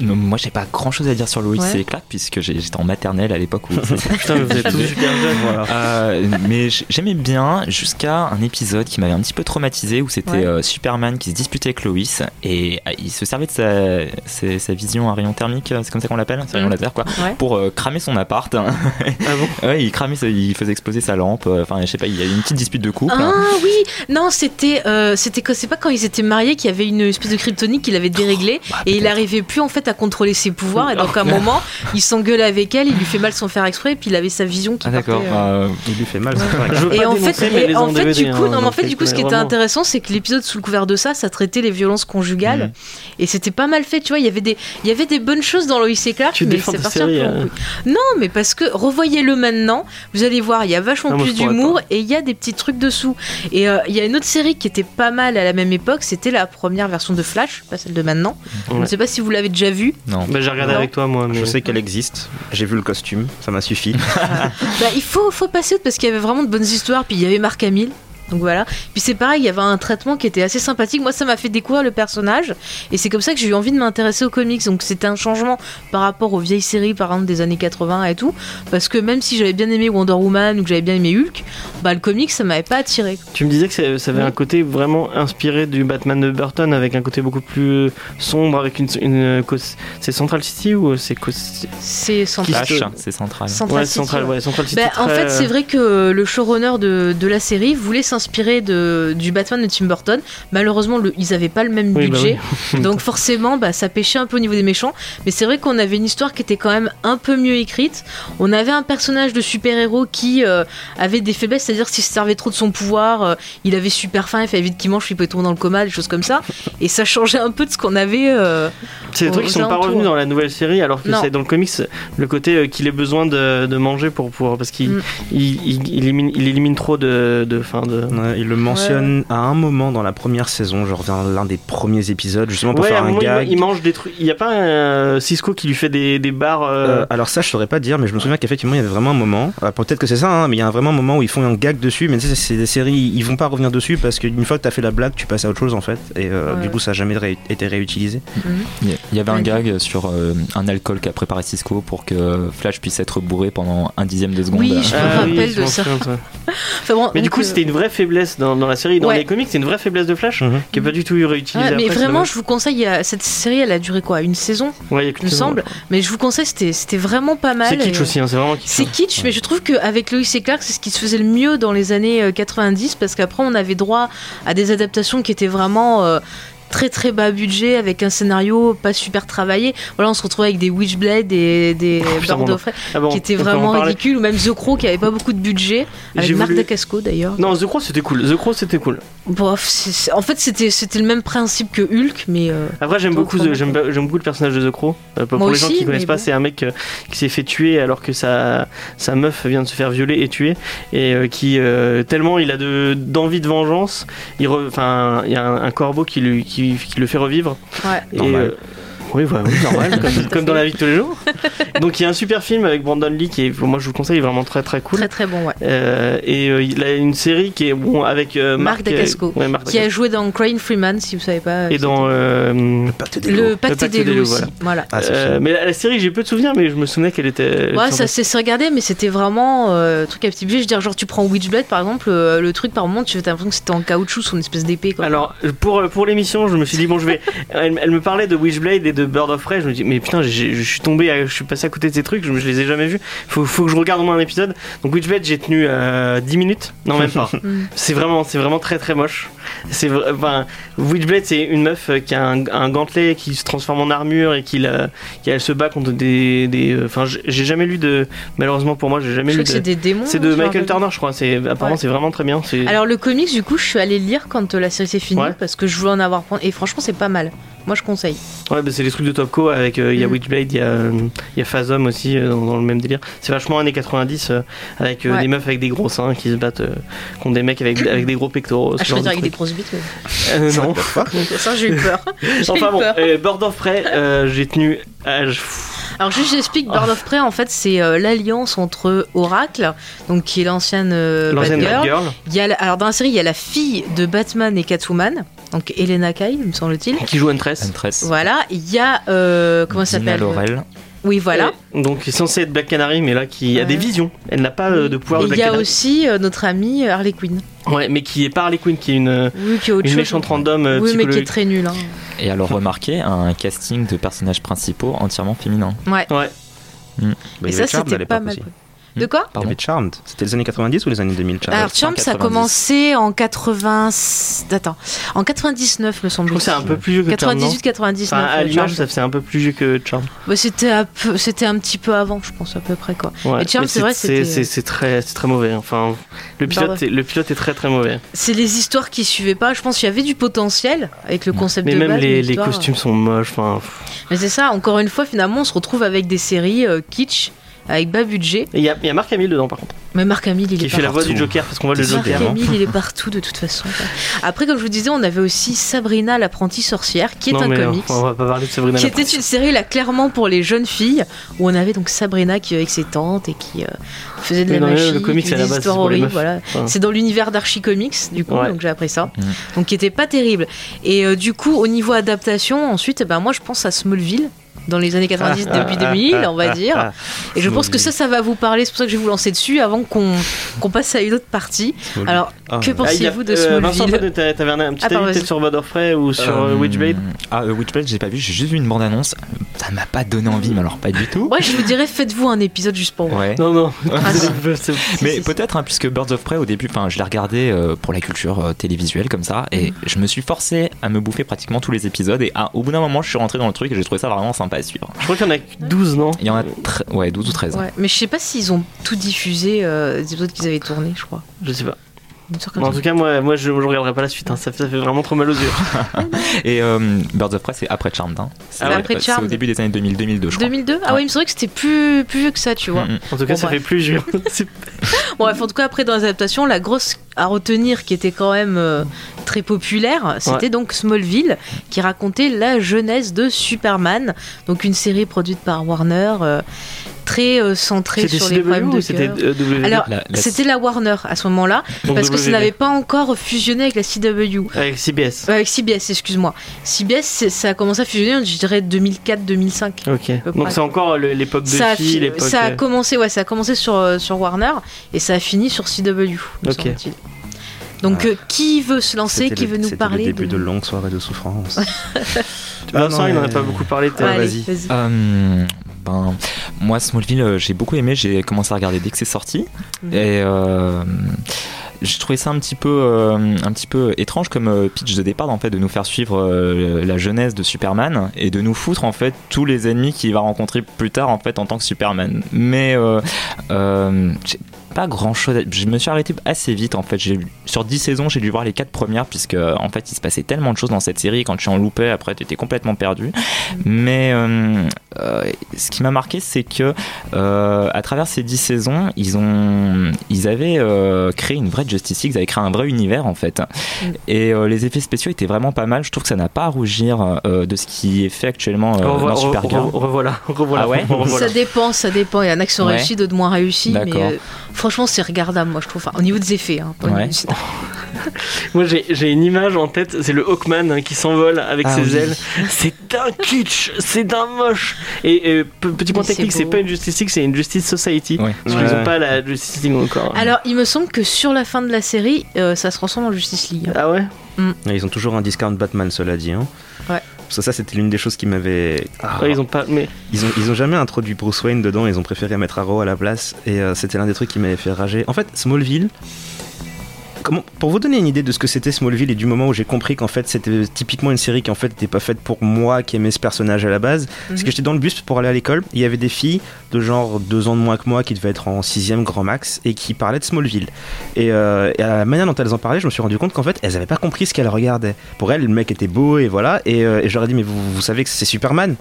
Non, moi, j'ai pas grand chose à dire sur Lois Ouais. et Clark, puisque j'étais en maternelle à l'époque où. Putain, mais vous êtes tous super jeunes. Voilà. Euh, mais j'aimais bien jusqu'à un épisode qui m'avait un petit peu traumatisé où c'était Ouais. euh, Superman qui se disputait avec Lois et euh, il se servait de sa, sa, sa vision à rayon thermique, c'est comme ça qu'on l'appelle, rayon Mhm. laser quoi, Ouais. pour euh, cramer son appart. Ah bon ouais, il cramait, il faisait exploser sa lampe. euh, Enfin, je sais pas, il y a eu une petite dispute de couple. Ah oui, non, c'était, euh, c'était que c'est pas quand ils étaient mariés qu'il y avait une espèce de kryptonique qu'il avait déréglé bah, et il peut-être. arrivait plus en fait à contrôler ses pouvoirs et donc à un moment il s'engueule avec elle, il lui fait mal sans faire exprès et puis il avait sa vision qui Ah d'accord. partait, euh, euh, Il lui fait mal, vrai. Je veux Et en fait, mais et les en en fait, DVD, du coup, hein, non, mais en fait, du coup, ce qui était vraiment. intéressant, c'est que l'épisode sous le couvert de ça, ça traitait les violences conjugales, Mhm. et c'était pas mal fait, tu vois. Il y avait des, il y avait des bonnes choses dans Lois et Clark, Tu mais c'est parti un peu série, en couille. Non, mais parce que revoyez-le maintenant, vous allez voir, il y a vachement plus d'humour et il y a des petits trucs dessous. Et euh, il y a une autre série qui était pas mal à la même époque, c'était la première version de Flash, pas celle de maintenant. Je ne sais pas si vous l'avez déjà vue. non. Bah, j'ai regardé Non. avec toi, moi. Mais... Je sais qu'elle existe, j'ai vu le costume, ça m'a suffi. Bah, il faut, faut passer parce qu'il y avait vraiment de bonnes histoires. Puis il y avait Marc Hamill. Donc voilà. Puis c'est pareil, il y avait un traitement qui était assez sympathique. Moi, ça m'a fait découvrir le personnage. Et c'est comme ça que j'ai eu envie de m'intéresser aux comics. Donc c'était un changement par rapport aux vieilles séries, par exemple, des années 80 et tout. Parce que même si j'avais bien aimé Wonder Woman ou que j'avais bien aimé Hulk, bah le comics, ça m'avait pas attiré. Tu me disais que ça, ça avait Oui. un côté vraiment inspiré du Batman de Burton, avec un côté beaucoup plus sombre, avec une. une cause- c'est Central City ou c'est. C'est central. Flash, c'est central. Central Ouais, City, Central, ouais. ouais, Central City. Bah, en fait, c'est vrai que le showrunner de, de la série voulait s'inspirer de, du Batman de Tim Burton. Malheureusement, le- ils n'avaient pas le même Oui, bah budget. Donc forcément, bah, ça pêchait un peu au niveau des méchants. Mais c'est vrai qu'on avait une histoire qui était quand même un peu mieux écrite. On avait un personnage de super-héros qui euh, avait des faiblesses, c'est-à-dire s'il se servait trop de son pouvoir, euh, il avait super faim, il fallait vite qu'il mange, il pouvait tomber dans le coma, des choses comme ça. Et ça changeait un peu de ce qu'on avait. euh, C'est des trucs qui sont pas revenus dans la nouvelle série, alors que c'est dans le comics le côté qu'il ait besoin de, de manger pour pouvoir. Parce qu'il Mm. il, il- il élimine, il élimine trop de. de, fin de Ouais, il le mentionne à un moment dans la première saison, genre vers l'un des premiers épisodes, justement pour Ouais, faire un il- gag. il mange des trucs. Il y a pas un euh, Cisco qui lui fait des, des bars. euh, Euh, alors ça, je saurais pas dire, mais je me souviens qu'effectivement, il y avait vraiment un moment. euh, Peut-être que c'est ça, hein, mais il y a un vraiment un moment où ils font un gag dessus. Mais tu sais, c'est des séries, ils vont pas revenir dessus parce qu'une fois que t'as fait la blague, tu passes à autre chose en fait. Et euh, Ouais. du coup, ça a jamais ré- été réutilisé. Il y- il y avait un gag sur euh, un alcool qu'a préparé Cisco pour que Flash puisse être bourré pendant un dixième de seconde. Oui, je me ah rappelle de ça. Enfin bon, Mais du coup, c'était une vraie faiblesse dans, dans la série. Dans Ouais. les comics, c'est une vraie faiblesse de Flash Mhm. qui est pas du tout réutilisée. ouais, mais après, vraiment, je vous conseille, a- cette série, elle a duré quoi Une saison, Ouais, il me semble. Mais je vous conseille, c'était c'était vraiment pas mal. C'est kitsch et- aussi, hein, c'est vraiment kitsch. C'est kitsch, mais je trouve qu'avec Lois et Clark, c'est ce qui se faisait le mieux dans les années euh, 90, parce qu'après, on avait droit à des adaptations qui étaient vraiment euh, très très bas budget, avec un scénario pas super travaillé. Voilà, on se retrouvait avec des Witchblade et des Oh, putain, bon, Ah bon, qui étaient vraiment ridicules, ou même The Crow qui avait pas beaucoup de budget, avec Marc voulu- Dacasco d'ailleurs. Non, The Crow c'était cool. The Crow c'était cool. C'est- en fait, c'était c'était le même principe que Hulk, mais. euh, Après, j'aime beaucoup, The- j'aime beaucoup le personnage de The Crow. Euh, pour Moi les gens aussi, qui connaissent pas, bon. c'est un mec euh, qui s'est fait tuer alors que sa, sa meuf vient de se faire violer et tuer. Et euh, qui, tellement il a de- d'envie de, vengeance, il, enfin, il y a un, un corbeau qui, lui, qui, qui le fait revivre. ouais. Et, Normal. euh, oui, oui, normal, comme, comme dans la vie de tous les jours. Donc il y a un super film avec Brandon Lee qui est, moi je vous le conseille, est vraiment très très cool. Très très bon, ouais. Euh, et euh, il a une série qui est bon avec euh, Marc Marc, Dacasco, ouais, Marc Qui a joué dans Crane Freeman, si vous savez pas. et dans euh, Le Pacte, Le Pacte des des loups loups, aussi. voilà. Voilà. Ah, euh, mais la, la série j'ai peu de souvenirs mais je me souvenais qu'elle était Ouais, ça s'est regardé, mais c'était vraiment euh, truc à petit budget. Je veux dire, genre, tu prends Witchblade par exemple, euh, le truc par moment, tu as l'impression que c'était en caoutchouc une espèce d'épée. Alors pour pour l'émission, je me suis dit bon je vais. Elle, elle me parlait de Witchblade et de Bird of Prey. Je me dis mais putain je suis tombé, à- je suis passé à côté de ces trucs, je, je les ai jamais vus. Faut faut que je regarde au moins un épisode. Donc Witchblade j'ai tenu euh, 10 minutes, non même pas. Mm. c'est vraiment c'est vraiment très très moche. C'est vra- enfin Witchblade c'est une meuf euh, qui a un, un gantelet qui se transforme en armure et qui, la- qui elle se bat contre des des. euh, Enfin j'ai- jamais lu de malheureusement pour moi j'ai jamais je lu que c'est de. des démons. C'est de Michael. Turner, je crois. C'est apparemment Ouais. c'est vraiment très bien. Alors, le comics, du coup, je suis allée le lire quand la série s'est finie, Ouais. parce que je voulais en avoir. Et franchement, c'est pas mal. Moi, je conseille. Ouais, bah, c'est les trucs de Topco avec euh, il y a Mm. Witchblade, il y a il y a Phasm aussi euh, dans, dans le même délire. C'est vachement années 90 euh, avec euh, Ouais. des meufs avec des gros seins qui se battent euh, contre des mecs avec, avec des gros pectoraux. Ah, je veux dire de avec des grosses bites. mais- Euh, non. Ça, j'ai eu peur. J'ai Enfin eu bon, peur. euh, Bird of Prey, euh, j'ai tenu. je- Alors juste j'explique, Bird of Prey en fait c'est euh, l'alliance entre Oracle, donc qui est l'ancienne euh, L'ancienne Batgirl. Batgirl Il y a alors dans la série il y a la fille de Batman et Catwoman, donc Elena Kyle me semble-t-il. qui joue Huntress. Huntress, Voilà, il y a euh, comment ça s'appelle Laurel. Oui voilà. Et donc qui est censée être Black Canary, mais là qui a des visions. Elle n'a pas euh, de pouvoir Et de il Black y a Canary. aussi euh, notre amie Harley Quinn. Ouais, mais qui est pas Harley Quinn, qui est une, Oui, qui est une méchante random euh, oui, mais qui est très nulle. Hein. Et alors remarquez un casting de personnages principaux entièrement féminins. Ouais. Ouais. Bah, Et il y ça c'était pas mal. De quoi Il y Pardon. avait Charmed. C'était les années 90 ou les années 2000 Charmed Alors Charm ça a 90. commencé en 80 attends, en 99 me Je semble. trouve que c'est un peu plus vieux que Charmed. non 98 99 Enfin, à l'image, Charmed. ça c'est un peu plus vieux que Charmed. Bah, c'était un peu- c'était un petit peu avant, je pense à peu près quoi. Ouais, Et Charmed, c'est vrai, c'était- c'est c'est très, c'est très mauvais. Enfin, le pilote, Pardon. est- le pilote est très très mauvais. C'est les histoires qui suivaient pas. Je pense qu'il y avait du potentiel avec le concept Mais de même base. les, mais les costumes sont moches. Enfin. Mais c'est ça. Encore une fois, finalement, on se retrouve avec des séries euh, kitsch avec bas budget. Et il y a, a Marc Hamill dedans par contre, Mais Marc Hamill, il qui est fait la voix du Joker parce qu'on voit le Marc Marc Joker. Hamill. Hamill, il est partout de toute façon. Après, comme je vous disais, on avait aussi Sabrina l'apprentie sorcière, qui est Non un euh, comics. on va pas parler de Sabrina. Qui la était une série là clairement pour les jeunes filles où on avait donc Sabrina qui avec ses tantes et qui euh, faisait de Mais la non, mais magie, le comics, à la des base, histoires horribles, voilà. Enfin. C'est dans l'univers d'Archie Comics du coup Ouais. donc j'ai appris ça. Mm. Donc qui était pas terrible. Et euh, du coup au niveau adaptation ensuite eh ben moi je pense à Smallville dans les années 90 début 2000 on va dire. Et je pense que ça ça va vous parler c'est pour ça que je vais vous lancer dessus avant qu'on passe à une autre partie. Alors Ah, que. Ah, il y a- pensez-vous de euh, Vincent, Smallville toi, t'avais un, un petit Ah, sur Prey ou sur euh, Euh, Witchblade Ah, euh, Witchblade, j'ai pas vu, j'ai juste vu une bande-annonce. Ça m'a pas donné envie, mais alors pas du tout. Ouais, je vous dirais faites-vous un épisode juste pour moi. Ouais. Non, non. Ah, Mais peut-être, hein, puisque Birds of Prey, au début, enfin, je l'ai regardé euh, pour la culture euh, télévisuelle comme ça, et je me suis forcé à me bouffer pratiquement tous les épisodes, et ah, au bout d'un moment, je suis rentré dans le truc et j'ai trouvé ça vraiment sympa à suivre. Je crois qu'il y en a que 12, non Il y en a ouais, 12 ou 13. Ouais, mais je sais pas s'ils ont tout diffusé euh, des épisodes qu'ils avaient tournés, je crois. Je sais pas. En tout cas, moi, moi je, je regarderai pas la suite. hein. Ça, fait- ça fait vraiment trop mal aux yeux. Et euh, Birds of Prey, c'est après Charmed. Hein. C'est Ah ouais, au début des années 2000, 2002, je crois. 2002 Ah ouais, il me semblait que c'était plus, plus vieux que ça, tu vois. Mm, mm. En tout cas, Bon, ça bref. fait plus vieux. Bon, bref, en tout cas, après, dans les adaptations, la grosse à retenir qui était quand même euh, très populaire, c'était donc Smallville, qui racontait la jeunesse de Superman. Donc, une série produite par Warner. euh, très euh, C'était sur les problèmes de cœur. euh, Alors, La- la- c'était la Warner à ce moment-là, parce que ça n'avait pas encore fusionné avec la CW. Avec CBS. Avec CBS, excuse-moi. CBS, ça a commencé à fusionner, je dirais 2004-2005. Ok. Donc c'est encore l'époque de Ça, ça a euh, commencé, ouais, ça a commencé sur, sur Warner et ça a fini sur CW. Ok. Donc, euh, qui veut se lancer? Qui le- veut nous c'était parler le début de- de longues soirées de souffrance. Vincent, Ah non, il n'en a pas beaucoup parlé. vas-y. vas-y. Euh, ben, moi, Smallville, euh, j'ai beaucoup aimé. J'ai commencé à regarder dès que c'est sorti. Mhm. Et euh, j'ai trouvé ça un petit peu, euh, un petit peu étrange comme euh, pitch de départ, en fait, de nous faire suivre euh, la jeunesse de Superman et de nous foutre en fait tous les ennemis qu'il va rencontrer plus tard en fait en tant que Superman. Mais pas grand chose. Je me suis arrêté assez vite en fait. J'ai sur 10 saisons, j'ai dû voir les 4 premières puisque en fait il se passait tellement de choses dans cette série. Quand tu en loupais, après tu étais complètement perdu. Mais euh, euh, ce qui m'a marqué, c'est que euh, à travers ces 10 saisons, ils ont, ils avaient euh, créé une vraie Justice League, ils avaient créé un vrai univers en fait. Et euh, les effets spéciaux étaient vraiment pas mal. Je trouve que ça n'a pas à rougir euh, de ce qui est fait actuellement euh, Revoilà, dans Supergirl. re- re- revoilà, revoilà, Ah ouais revoilà. Ça dépend, ça dépend. Il y en a qui sont Ouais. réussis, d'autres moins réussis. Mais euh, franchement, c'est regardable, moi, je trouve. Enfin, au niveau des effets. Hein, Ouais. Moi j'ai j'ai une image en tête, c'est le Hawkman hein, qui s'envole avec Ah ses oui. ailes. C'est d'un kitsch, c'est d'un moche. Et euh, pe- petit point Mais technique, c'est pas une Justice League, c'est une Justice Society. Ouais. Parce qu'ils Ouais. ont pas la Justice League encore. Alors, il me semble que sur la fin de la série, euh, ça se transforme en Justice League. Ah ouais? Et Ils ont toujours un discount Batman, cela dit. Hein. Ouais. Parce que ça, c'était l'une des choses qui m'avait. Ah. Ouais, ils ont pas. Mais Ils ont, ils ont jamais introduit Bruce Wayne dedans, ils ont préféré mettre Arrow à la place, et euh, c'était l'un des trucs qui m'avait fait rager. En fait, Smallville, comment, pour vous donner une idée de ce que c'était Smallville et du moment où j'ai compris qu'en fait c'était typiquement une série qui en fait n'était pas faite pour moi qui aimais ce personnage à la base, parce Mhm. que j'étais dans le bus pour aller à l'école, il y avait des filles de genre deux ans de moins que moi qui devaient être en sixième grand max et qui parlaient de Smallville. Et, euh, et à la manière dont elles en parlaient, je me suis rendu compte qu'en fait elles avaient pas compris ce qu'elles regardaient. Pour elles, le mec était beau et voilà, et, euh, et ai dit mais vous, vous savez que c'est Superman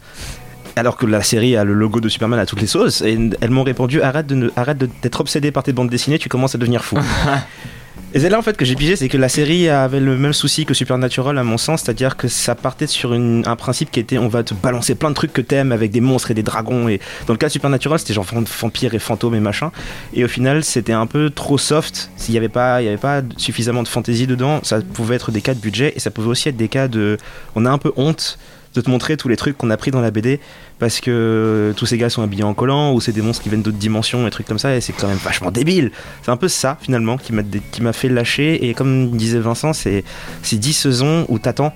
alors que la série a le logo de Superman à toutes les sauces, et elles m'ont répondu arrête de ne- arrête de- d'être obsédé par tes bandes dessinées, tu commences à devenir fou. et c'est là en fait que j'ai pigé, c'est que la série avait le même souci que Supernatural à mon sens, c'est-à-dire que ça partait sur une- un principe qui était on va te balancer plein de trucs que t'aimes avec des monstres et des dragons, et dans le cas de Supernatural c'était genre vampires et fantômes et machin, et au final c'était un peu trop soft, s'il n'y avait pas, il y avait pas suffisamment de fantaisie dedans, ça pouvait être des cas de budget, et ça pouvait aussi être des cas de on a un peu honte de te montrer tous les trucs qu'on a pris dans la BD parce que tous ces gars sont habillés en collant ou c'est des monstres qui viennent d'autres dimensions et trucs comme ça et c'est quand même vachement débile. C'est un peu ça finalement qui m'a fait lâcher et comme disait Vincent, c'est 10 saisons où t'attends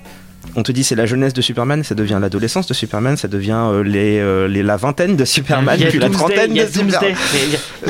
on te dit c'est la jeunesse de Superman, ça devient l'adolescence de Superman, ça devient euh, les, euh, les- la vingtaine de Superman, puis la trentaine de Superman.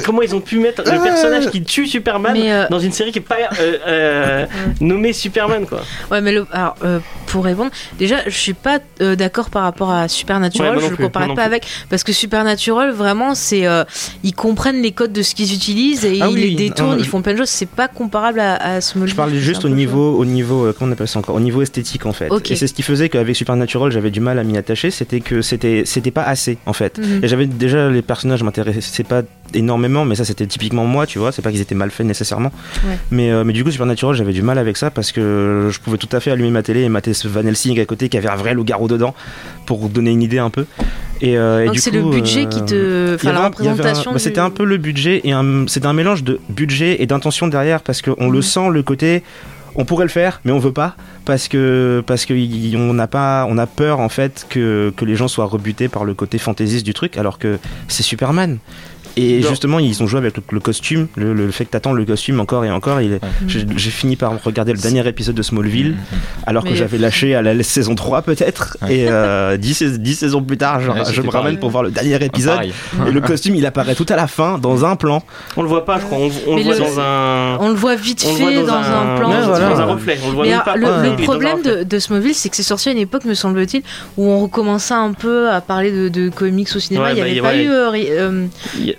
Comment ils ont pu mettre le Ah. personnage qui tue Superman euh, dans une série qui est pas euh, euh, nommée Superman quoi? Ouais, mais le- alors, euh, pour répondre, déjà, je suis pas euh, d'accord par rapport à Supernatural. Ouais, je le plus, compare pas plus. avec parce que Supernatural, vraiment, c'est euh, ils comprennent les codes de ce qu'ils utilisent et Ah ils oui, les détournent, ils font plein de choses. C'est pas comparable à, à Smallville. Je parlais juste au niveau, au niveau, euh, comment on appelle ça encore, au niveau esthétique en fait. Et c'est ce qui faisait qu'avec Supernatural, j'avais du mal à m'y attacher, c'était que c'était, c'était pas assez en fait. Mhm. Et j'avais déjà les personnages m'intéressaient pas énormément, mais ça c'était typiquement moi, tu vois. C'est pas qu'ils étaient mal faits nécessairement, Ouais. mais euh, mais du coup Supernatural, j'avais du mal avec ça parce que je pouvais tout à fait allumer ma télé et mater ce Van Helsing à côté qui avait un vrai loup-garou dedans pour donner une idée un peu. Et, euh, Donc c'est le budget euh, qui te, y enfin la représentation. bah, du- C'était un peu le budget et c'était un mélange de budget et d'intention derrière parce qu'on le Mhm. sent le côté on pourrait le faire mais on veut pas parce que parce que a peur en fait que, que les gens soient rebutés par le côté fantaisiste du truc alors que c'est Superman et Non. justement ils ont joué avec le, le costume le, le fait que t'attends le costume encore et encore Ouais. j'ai fini par regarder le dernier épisode de Smallville alors que j'avais lâché à la saison 3 peut-être Ouais. et euh, 10, sais- 10 saisons plus tard je, Ouais, je j'étais me ramène pour voir le dernier épisode Pareil. et le costume il apparaît tout à la fin dans un plan On le voit pas, je crois. On, le voit dans un. On le voit vite on fait voit dans, un, plan. Ouais, voilà. dans un reflet. On le voit pas. dans un problème de, de Smallville, c'est que c'est sorti à une époque, me semble-t-il, où on recommençait un peu à parler de, de comics au cinéma. Il n'y bah, avait pas eu.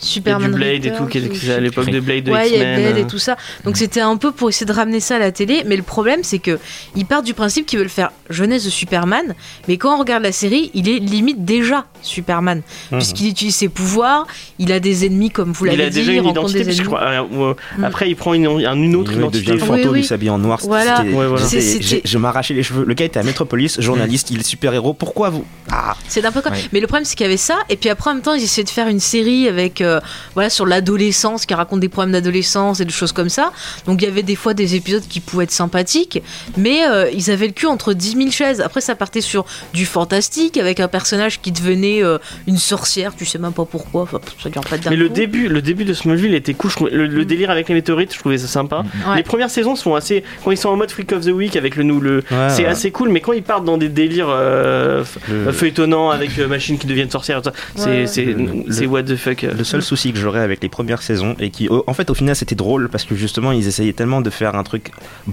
Il a- Superman du Blade et tout, qui était à l'époque de Blade de Ouais, il y a X-Men. Blade et euh. tout ça. Donc c'était un peu pour essayer de ramener ça à la télé. Mais le problème, c'est que ils partent du principe qu'ils veulent faire jeunesse de Superman. Mais quand on regarde la série, il est limite déjà Superman. Mhm. Puisqu'il utilise ses pouvoirs, il a des ennemis, comme vous Il l'avez a dit, déjà il une rencontre identité, des je ennemis. crois. euh, euh, Mm. Après, il prend une, une autre Il devient identité. le fantôme, Oui, oui. il s'habille en noir. c'était- Voilà. Ouais, voilà. Je m'arrachais les cheveux. Le gars était à Metropolis, journaliste, il est super-héros. Pourquoi vous? Ah C'est n'importe quoi. Ouais. Mais le problème, c'est qu'il y avait ça. Et puis après, en même temps, ils essayaient de faire une série avec, euh, voilà, sur l'adolescence, qui raconte des problèmes d'adolescence et des choses comme ça. Donc il y avait des fois des épisodes qui pouvaient être sympathiques. Mais euh, ils avaient le cul entre 10 000 chaises. Après, ça partait sur du fantastique, avec un personnage qui devenait euh, une sorcière. Tu sais même pas pourquoi. Enfin, ça dure pas de Mais le début, le début de Smallville était cool. je trouvais- le, le délire avec les météorites, je trouvais ça sympa. Ouais. Les premières saisons sont assez. Quand ils sont en mode Freak of the Week avec le nous, le. Ouais, c'est ouais. assez cool, mais quand ils partent dans des délires euh, Le- feuilletonnants avec euh, machines qui deviennent sorcières, c'est what the fuck. euh. Le seul souci que j'aurais avec les premières saisons et qui, en fait, au final, c'était drôle parce que justement, ils essayaient tellement de faire un truc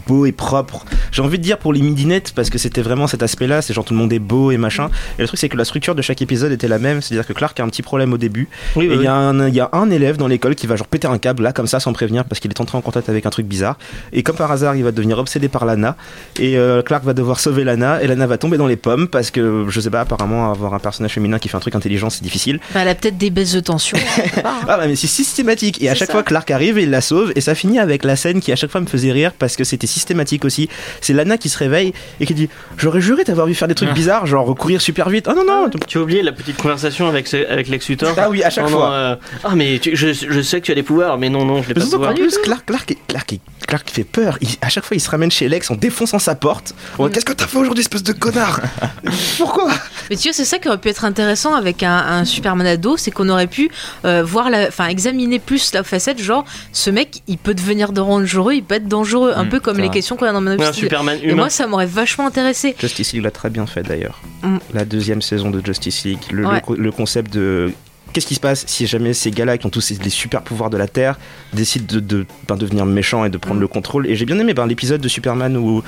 beau et propre. J'ai envie de dire pour les midinettes parce que c'était vraiment cet aspect-là, c'est genre tout le monde est beau et machin. Et le truc, c'est que la structure de chaque épisode était la même, c'est-à-dire que Clark a un petit problème au début Oui, et oui, il oui. y, a un- il y a un élève dans l'école qui va genre péter un câble là comme ça sans prévenir parce qu'il est entré en contact avec un truc bizarre et comme par hasard il va devenir obsédé par Lana et euh, Clark va devoir sauver Lana et Lana va tomber dans les pommes parce que je sais pas apparemment avoir un personnage féminin qui fait un truc intelligent c'est difficile Bah, elle a peut-être des baisses de tension. pas, hein. ah bah mais c'est systématique et à chaque ça. fois Clark arrive et il la sauve et ça finit avec la scène qui à chaque fois me faisait rire parce que c'était systématique aussi c'est Lana qui se réveille et qui dit j'aurais juré t'avoir vu faire des trucs Ah. bizarres genre courir super vite oh non non Tu as oublié la petite conversation avec, ce- avec Lex Luthor ah oui à chaque fois euh, ah mais tu- je, je sais que tu as des pouvoirs, mais non, non, je l'ai pas surtout qu'en plus, Clark, Clark, Clark, Clark fait peur. Il- à chaque fois, il se ramène chez Lex en défonçant sa porte. Oh, Mm. Qu'est-ce que t'as fait aujourd'hui, espèce de connard Pourquoi Mais tu vois, c'est ça qui aurait pu être intéressant avec un, un Superman ado, c'est qu'on aurait pu euh, voir, la, enfin, examiner plus la facette, genre, ce mec, il peut devenir dangereux, il peut être dangereux, un Mm, peu comme les vrai. questions qu'on a dans Man of Steel. Et humain. moi, ça m'aurait vachement intéressé. Justice League l'a très bien fait d'ailleurs. Mm. La deuxième saison de Justice League. Le, Ouais. concept de. Qu'est-ce qui se passe si jamais ces gars-là qui ont tous les super pouvoirs de la Terre décident de, de ben, devenir méchants et de prendre Mm. le contrôle? Et j'ai bien aimé ben, l'épisode de Superman où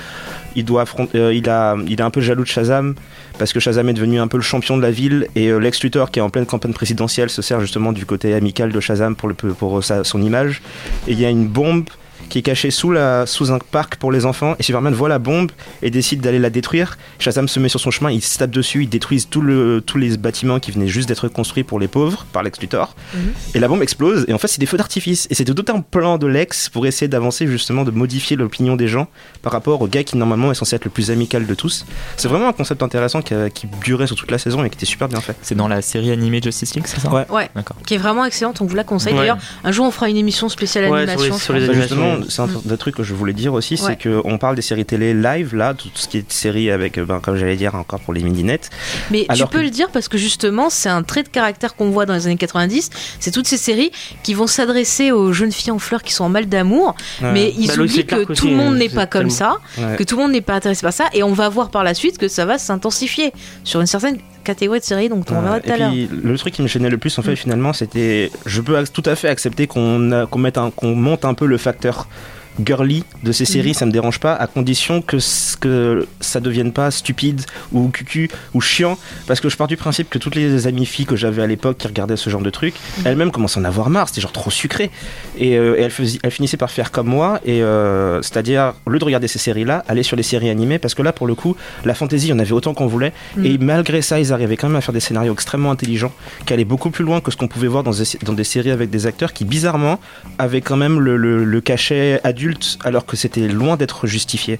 il doit affronter, euh, il a, il est un peu jaloux de Shazam parce que Shazam est devenu un peu le champion de la ville et euh, Lex Luthor qui est en pleine campagne présidentielle se sert justement du côté amical de Shazam pour, son image. Et il y a une bombe qui est cachée sous, la, sous un parc pour les enfants et Superman voit la bombe et décide d'aller la détruire. Shazam se met sur son chemin, il se tape dessus, tout le, tous les bâtiments qui venaient juste d'être construits pour les pauvres par Lex Luthor. Mhm. Et la bombe explose et en fait c'est des feux d'artifice. Et c'était tout un plan de Lex pour essayer d'avancer justement, de modifier l'opinion des gens par rapport au gars qui normalement est censé être le plus amical de tous. C'est vraiment un concept intéressant qui, a- qui durait sur toute la saison et qui était super bien fait. C'est dans la série animée Justice League, c'est ça? Ouais. Ouais, D'accord. qui est vraiment excellente, on vous la conseille. Ouais. D'ailleurs, un jour, on fera une émission spéciale Ouais, sur animation. les- sur les animations. C'est un des trucs que je voulais dire aussi, Ouais. c'est qu'on parle des séries télé live, là, tout ce qui est série avec, euh, ben, comme j'allais dire, encore pour les midinettes. Mais Alors tu peux que- le dire parce que justement, c'est un trait de caractère qu'on voit dans les années 90. C'est toutes ces séries qui vont s'adresser aux jeunes filles en fleurs qui sont en mal d'amour. Mais ils Bah, oublient que tout le monde euh, n'est c'est pas comme tellement- ça, Ouais. que tout le monde n'est pas intéressé par ça. Et on va voir par la suite que ça va s'intensifier sur une certaine catégorie de séries, donc on verra tout à l'heure. le truc qui me gênait le plus en fait Mm. finalement c'était je peux tout à fait accepter qu'on mette qu'on monte un peu le facteur girly de ces séries Mm. ça me dérange pas à condition que ce- que ça devienne pas stupide ou cucu ou chiant parce que je pars du principe que toutes les amies filles que j'avais à l'époque qui regardaient ce genre de trucs Mm. elles-mêmes commençaient à en avoir marre c'était genre trop sucré et, euh, et elles, faisaient- elles finissaient par faire comme moi et euh, c'est-à-dire au lieu de regarder ces séries là aller sur les séries animées parce que là pour le coup la fantaisie il y en avait autant qu'on voulait Mm. et malgré ça, ils arrivaient quand même à faire des scénarios extrêmement intelligents, qui allaient beaucoup plus loin que ce qu'on pouvait voir dans des, dans des séries avec des acteurs qui, bizarrement, avaient quand même le, le- le cachet adulte, alors que c'était loin d'être justifié.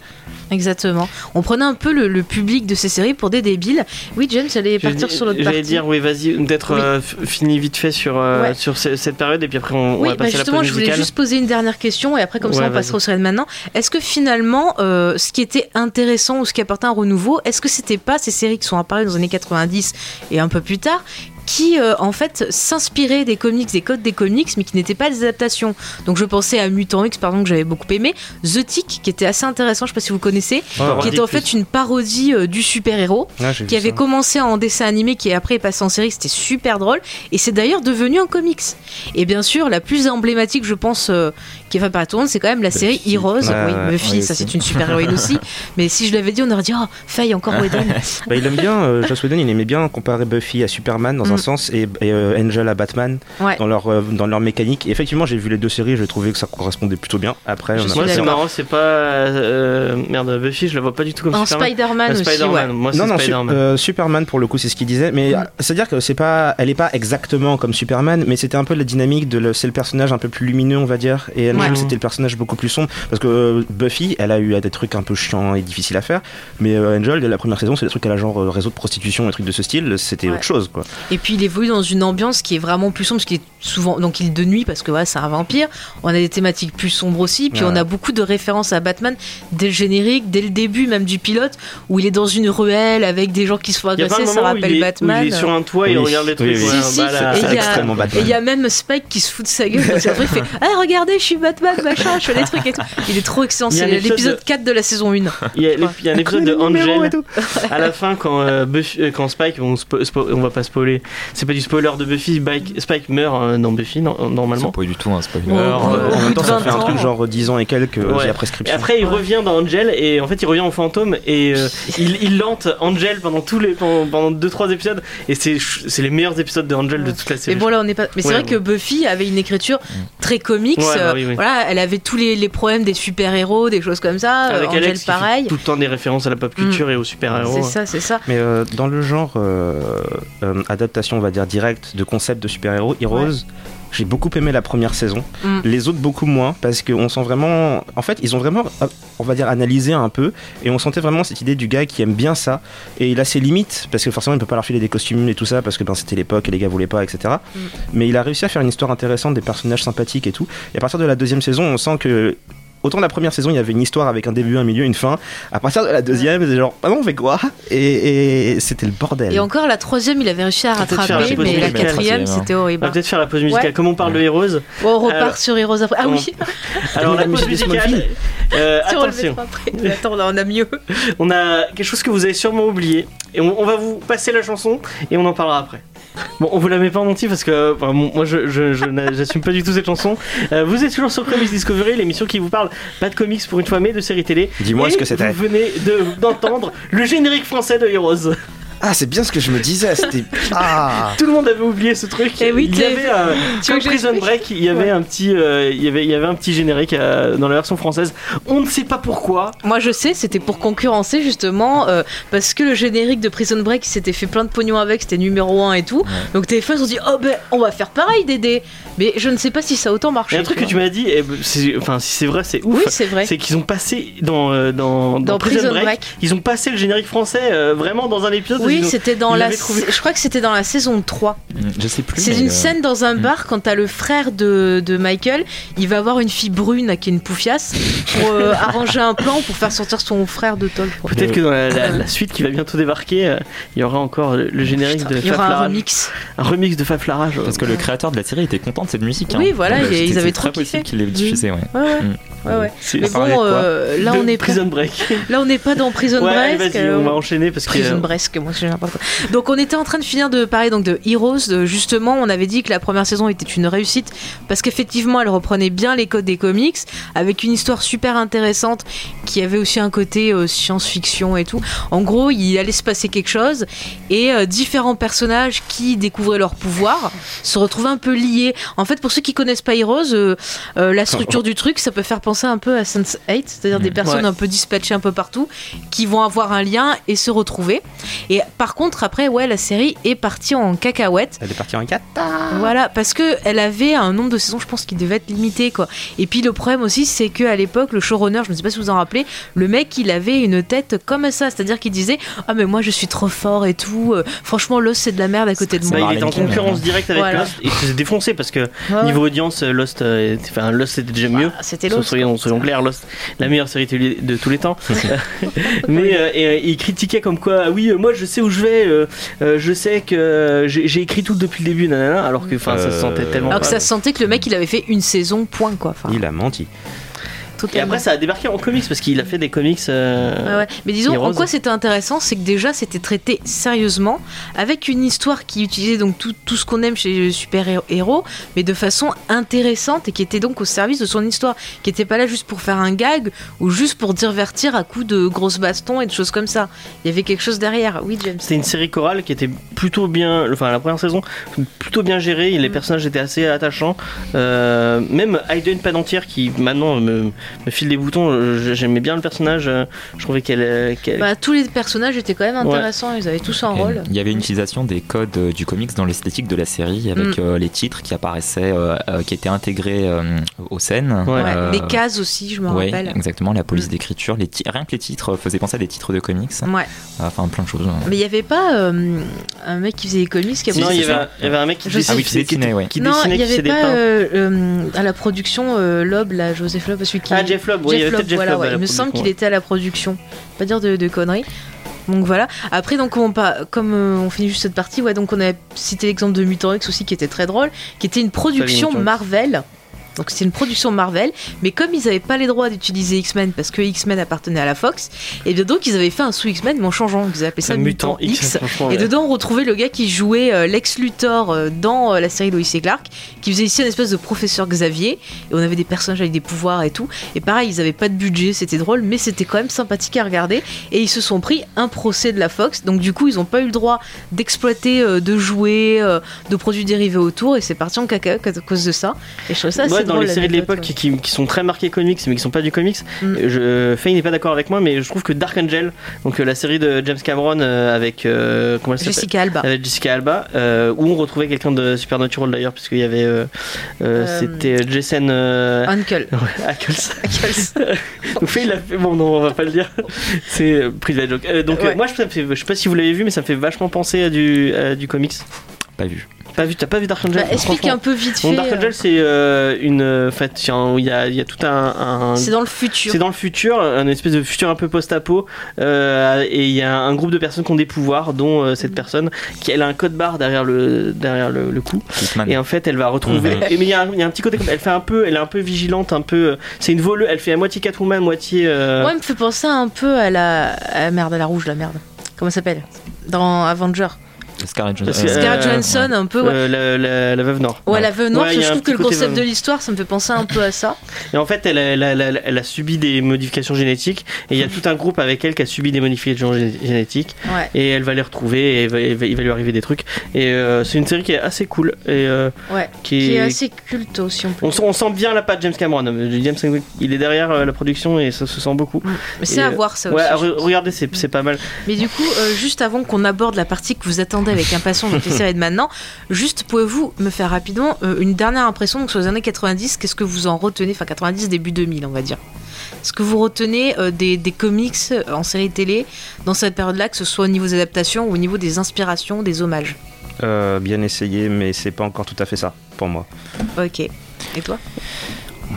Exactement. On prenait un peu le, le public de ces séries pour des débiles. Oui, James, j'allais J'allais partir sur l'autre J'allais partie. dire, oui, vas-y, peut-être Oui. euh, fini vite fait sur, euh, Ouais. sur ce- cette période et puis après on, on Oui, va bah passer à la justement, je voulais juste poser une dernière question et après, comme ça, on passera vas-y. au série de maintenant. Est-ce que finalement, euh, ce qui était intéressant ou ce qui apportait un renouveau, est-ce que c'était pas ces séries qui sont apparues dans les années 90 et un peu plus tard qui euh, en fait s'inspiraient des comics, des codes des comics, mais qui n'étaient pas des adaptations. Donc je pensais à Mutant X, pardon, que j'avais beaucoup aimé, The Tick, qui était assez intéressant, je sais pas si vous connaissez, Ouais, qui était en fait une parodie euh, du super-héros, qui avait commencé en dessin animé, qui après est passé en série, c'était super drôle, et c'est d'ailleurs devenu un comics. Et bien sûr, la plus emblématique, je pense, euh, qui est faite par tout le monde, c'est quand même la série Heroes. Ouais, oui, Buffy, oui, ça c'est une super héroïne aussi. Mais si je l'avais dit, on aurait dit, oh, Faye, encore Whedon. Bah, il aime bien, euh, Joss Whedon, il aimait bien comparer Buffy à Superman dans Mm. un sens et, et, euh, Angel à Batman Ouais. dans leur, euh, dans leur mécanique. Et effectivement, j'ai vu les deux séries, j'ai trouvé que ça correspondait plutôt bien. Après, Je on a Moi, c'est marrant, c'est pas. euh, merde, Buffy, je la vois pas du tout comme En Superman. Spider-Man Ah, ouais. Moi, non, non, su- euh, Superman pour le coup, c'est ce qu'il disait. Mais Mm. c'est-à-dire que c'est pas, elle est pas exactement comme Superman, mais c'était un peu la dynamique de c'est le personnage un peu plus lumineux, on va dire. Et Ouais. c'était le personnage beaucoup plus sombre. Parce que euh, Buffy, elle a eu des trucs un peu chiants et difficiles à faire. Mais euh, Angel, la première saison, c'est des trucs à la genre euh, réseau de prostitution, des trucs de ce style. C'était Ouais. autre chose, quoi. Et puis il évolue dans une ambiance qui est vraiment plus sombre, parce qu'il est souvent donc il est de nuit parce que ouais, c'est un vampire. On a des thématiques plus sombres aussi, puis Ouais. on a beaucoup de références à Batman dès le générique, dès le début même du pilote, où il est dans une ruelle avec des gens qui se font agresser, ça rappelle est, Batman. il est sur un toit et il Oui. regarde les trucs. Oui, oui. Si, si, bah, là, et C'est il y a- extrêmement Et Batman. il y a même Spike qui se fout de sa gueule il fait Ah, regardez, je suis Batman, machin, je fais des trucs et tout. Il est trop excellent, c'est l'épisode de- 4 de la saison 1. Il y a, il y a un épisode de Angel à la fin quand, euh, Buffy- euh, quand Spike, on, spo- spo- on va pas spoiler, c'est pas du spoiler de Buffy, Spike, Spike meurt euh, dans Buffy non- C'est normalement. pas du tout un spoiler. Ouais, En même temps, ça 20 fait un truc genre 10 ans et quelques Ouais. via Et prescription. après il revient dans Angel et en fait il revient en fantôme et euh, il, il lente Angel pendant tous les pendant, pendant deux trois épisodes et c'est c'est les meilleurs épisodes de Angel de toute la Mais série. bon là on n'est pas. Mais c'est vrai que Buffy avait une écriture très comics. Ouais, bah oui, oui. Voilà, elle avait tous les, les problèmes des super héros, des choses comme ça. Avec Angel Alex qui pareil. fait tout le temps des références à la pop culture et aux super héros. C'est ça, c'est ça. Mais euh, dans le genre euh, euh, adaptation, on va dire directe de concept de super-héros, Heroes, j'ai beaucoup aimé la première saison. Mm. Les autres beaucoup moins parce qu'on sent vraiment, en fait, ils ont vraiment, on va dire analysé un peu et on sentait vraiment cette idée du gars qui aime bien ça et il a ses limites parce que forcément il peut pas leur filer des costumes et tout ça parce que ben c'était l'époque et les gars voulaient pas, etc. Mm. Mais il a réussi à faire une histoire intéressante, des personnages sympathiques et tout. Et à partir de la deuxième saison, on sent que Autant la première saison, il y avait une histoire avec un début, un milieu, une fin. À partir de la deuxième, c'est genre, ah non, on fait quoi? Et, et c'était le bordel. Et encore la troisième, il avait réussi à rattraper, mais la quatrième, c'était On horrible. va peut-être faire la pause musicale. Ouais. Comme on parle de Heroes, Bon, on repart sur Heroes après. Ah comment- oui, alors la pause musique de musicale. Euh, si on attention. Mais Attends, là, on a mieux. On a quelque chose que vous avez sûrement oublié et on, on va vous passer la chanson et on en parlera après. Bon, on vous la met pas en entier parce que enfin, bon, moi je, pas du tout cette chanson. Euh, vous êtes toujours sur Comics Discovery, l'émission qui vous parle pas de comics pour une fois mais de séries télé. Dis-moi ce que c'était. Vous venez de- d'entendre le générique français de Heroes. Ah, c'est bien ce que je me disais. C'était. Ah Tout le monde avait oublié ce truc. Eh oui, il y t'es- avait euh, Tu veux comme Prison Break, il y avait Ouais. un petit, euh, il y avait, il y avait un petit générique euh, dans la version française. On ne sait pas pourquoi. Moi je sais, c'était pour concurrencer justement, euh, parce que le générique de Prison Break il s'était fait plein de pognon avec, c'était numéro 1 et tout. Donc TF1 ils ont dit, oh ben on va faire pareil Dédé. Mais je ne sais pas si ça a autant marché. Il y a un truc que tu m'as dit, et c'est- enfin si c'est vrai, c'est ouf. Oui, c'est vrai. C'est qu'ils ont passé dans, euh, dans, Dans Prison Break. ils ont passé le générique français euh, vraiment dans un épisode. où Oui, c'était dans la. Je crois que c'était dans la saison 3. Mm, Je sais plus. C'est une euh, scène dans un mm. bar quand t'as le frère de, de Michael. Il va avoir une fille brune qui est une poufiasse pour euh, arranger un plan pour faire sortir son frère de Tol. Peut-être que dans la, la- la suite qui va bientôt débarquer, euh, il y aura encore le, le générique de Il y aura un remix. Un remix de Fab Larage. Parce que le créateur de la série était content de cette musique. Oui, hein. voilà, Donc, ils- avaient trop kiffé. qu'il l'ait diffusé, ouais. Ouais, ouais. Mm. ouais, Mais bon, euh, là on est pas, Prison Break. là on n'est pas dans Prison ouais, Break. vas-y, euh, on va enchaîner parce que. Prison euh, Break, moi je n'importe quoi. Donc on était en train de finir de parler donc de Heroes. de- justement, on avait dit que la première saison était une réussite parce qu'effectivement, elle reprenait bien les codes des comics avec une histoire super intéressante qui avait aussi un côté euh, science-fiction et tout. En gros, il allait se passer quelque chose et euh, différents personnages qui découvraient leur pouvoir se retrouvaient un peu liés. En fait, pour ceux qui connaissent pas Heroes, euh, la structure du truc, ça peut faire penser un peu à Sense8, c'est-à-dire des personnes Ouais. un peu dispatchées un peu partout qui vont avoir un lien et se retrouver. Et par contre, après, ouais, la série est partie en cacahuète. Elle est partie en 4. Voilà, parce que elle avait un nombre de saisons, je pense, qui devait être limité, quoi. Et puis le problème aussi, c'est que à l'époque, le showrunner, je ne sais pas si vous en rappelez, le mec, il avait une tête comme ça, c'est-à-dire qu'il disait, ah mais moi je suis trop fort et tout. euh, franchement, Lost c'est de la merde à côté de bah, moi. il était en concurrence directe avec Voilà. Lost et il se faisait défoncer parce que Ouais, niveau audience, Lost, euh, enfin Lost c'était déjà mieux. bah, c'était Lost. Soyons, soyons clairs, Lost, la meilleure série de tous les temps. Mais euh, et, euh, il critiquait comme quoi, ah oui, euh, moi je sais où je vais, euh, euh, je sais que euh, j'ai écrit tout depuis le début, nanana, alors que enfin ça se sentait tellement Alors que ça se sentait que le mec, il avait fait une saison, point, quoi. Enfin, Il a menti. Et après, ça a débarqué en comics parce qu'il a fait des comics. euh, Ouais, ouais. Mais disons, en Heroes. quoi c'était intéressant, c'est que déjà c'était traité sérieusement, avec une histoire qui utilisait donc tout, tout ce qu'on aime chez les super-héros, mais de façon intéressante et qui était donc au service de son histoire, qui était pas là juste pour faire un gag ou juste pour divertir à coups de grosses bastons et de choses comme ça. Il y avait quelque chose derrière. Oui, James. C'était une série chorale qui était plutôt bien, enfin la première saison, plutôt bien gérée. Les Mm. personnages étaient assez attachants. Euh, même Hayden Panettiere qui maintenant me, me file des boutons. J'aimais bien le personnage. euh, Je trouvais qu'elle, euh, qu'elle- Bah, tous les personnages étaient quand même intéressants, ils avaient tous un Et rôle. Il y avait une utilisation des codes euh, du comics dans l'esthétique de la série avec Mm. euh, les titres qui apparaissaient, euh, qui étaient intégrés euh, aux scènes. Ouais. Ouais, Euh, Les cases aussi, je me ouais, rappelle. exactement, la police Mm. d'écriture. Les Rien que les titres faisaient penser à des titres de comics. Ouais. Enfin, plein de choses. Mais il y avait pas euh, un mec qui faisait les comics qui non, il y, avait, il y avait un mec qui, sais. Ah oui, qui dessinait, ouais. qui non, dessinait, il y qui faisait avait des pas euh, euh, à la production euh, Loeb, là, Joseph Loeb, celui qui. Ah, Jeff oui, il y avait Loeb, peut-être Jeff voilà, Loeb à ouais, la il me semble production, qu'il était à la production. Pas dire de, de conneries. Donc voilà. Après, donc on pas, comme euh, on finit juste cette partie, ouais, donc on a cité l'exemple de Mutant X aussi qui était très drôle, qui était une production Mutant X. Marvel. Donc c'était une production Marvel, mais comme ils n'avaient pas les droits d'utiliser X-Men parce que X-Men appartenait à la Fox, et bien donc ils avaient fait un sous X-Men mais en changeant, ils appelé ça Mutant, X. Et dedans, on retrouvait le gars qui jouait euh, Lex Luthor euh, dans euh, la série Lois et Clark, qui faisait ici un espèce de professeur Xavier. Et on avait des personnages avec des pouvoirs et tout. Et pareil, ils avaient pas de budget, c'était drôle, mais c'était quand même sympathique à regarder. Et ils se sont pris un procès de la Fox. Donc du coup, ils ont pas eu le droit d'exploiter, de jouer, de produits dérivés autour. Et c'est parti en caca à cause de ça. Et je trouvais ça assez Ouais, dans les séries de l'époque ouais. qui, sont très marquées comics mais qui sont pas du comics, Mm. je, Faye n'est pas d'accord avec moi, mais je trouve que Dark Angel, donc euh, la série de James Cameron euh, avec euh, comment elle s'appelle Jessica Alba. avec Jessica Alba, euh, où on retrouvait quelqu'un de Supernatural d'ailleurs, puisqu'il y avait euh, euh, Euh, c'était Jason euh, Uncle. ouais, Ackles. donc Faye, il a fait bon non on va pas le dire, c'est euh, private joke. Euh, donc euh, Ouais. moi je, ça me fait- je sais pas si vous l'avez vu, mais ça me fait vachement penser à du à du comics. Pas vu. Pas vu, t'as pas vu Dark Angel Bah, explique un peu vite Bon, fait. Dark euh, Angel, c'est euh, une. euh, fait, tiens, où il y a, y a tout un. un- C'est dans le futur. c'est dans le futur, un espèce de futur un peu post-apo, euh, et il y a un groupe de personnes qui ont des pouvoirs, dont euh, cette personne qui elle a un code barre derrière le derrière le, le cou, Hitman. et en fait elle va retrouver. Mhm. et mais il y, a un- il y a un petit côté comme elle fait un peu, elle est un peu vigilante, un peu. C'est une voleuse, elle fait à moitié Catwoman, moitié. euh, Ouais, elle me fait penser un peu à la. à- merde, à la rouge, la merde. Comment ça s'appelle? Dans Avenger. Scarlett Johansson. Euh, Scarlett euh, Johansson, un peu. Ouais, euh, la, la- la veuve Nord. Ouais, la veuve noire, Ouais, je trouve que le concept veuve. de l'histoire, ça me fait penser un peu à ça. Et en fait, elle, elle, elle- elle- elle a subi des modifications génétiques, et il y a tout un groupe avec elle qui a subi des modifications gé- génétiques. Ouais. et elle va les retrouver et il va, il lui arriver des trucs et euh, c'est une série qui est assez cool et euh, Ouais. qui, Qui est, est assez culte aussi, on peut on, sent, on sent bien la patte James Cameron James Cameron, il est derrière euh, la production et ça se sent beaucoup Mais c'est à euh, voir ça ouais aussi. re- regardez c'est c'est pas mal Mais du coup, euh, juste avant qu'on aborde la partie que vous attendez avec impatience donc les séries de maintenant, juste pouvez-vous me faire rapidement euh, une dernière impression donc sur les années 90, qu'est-ce que vous en retenez, enfin 90 début 2000 on va dire? Est-ce que vous retenez euh, des, des comics euh, en série télé dans cette période-là, que ce soit au niveau des adaptations ou au niveau des inspirations, des hommages? Euh, bien essayé, mais c'est pas encore tout à fait ça pour moi. Ok. Et toi?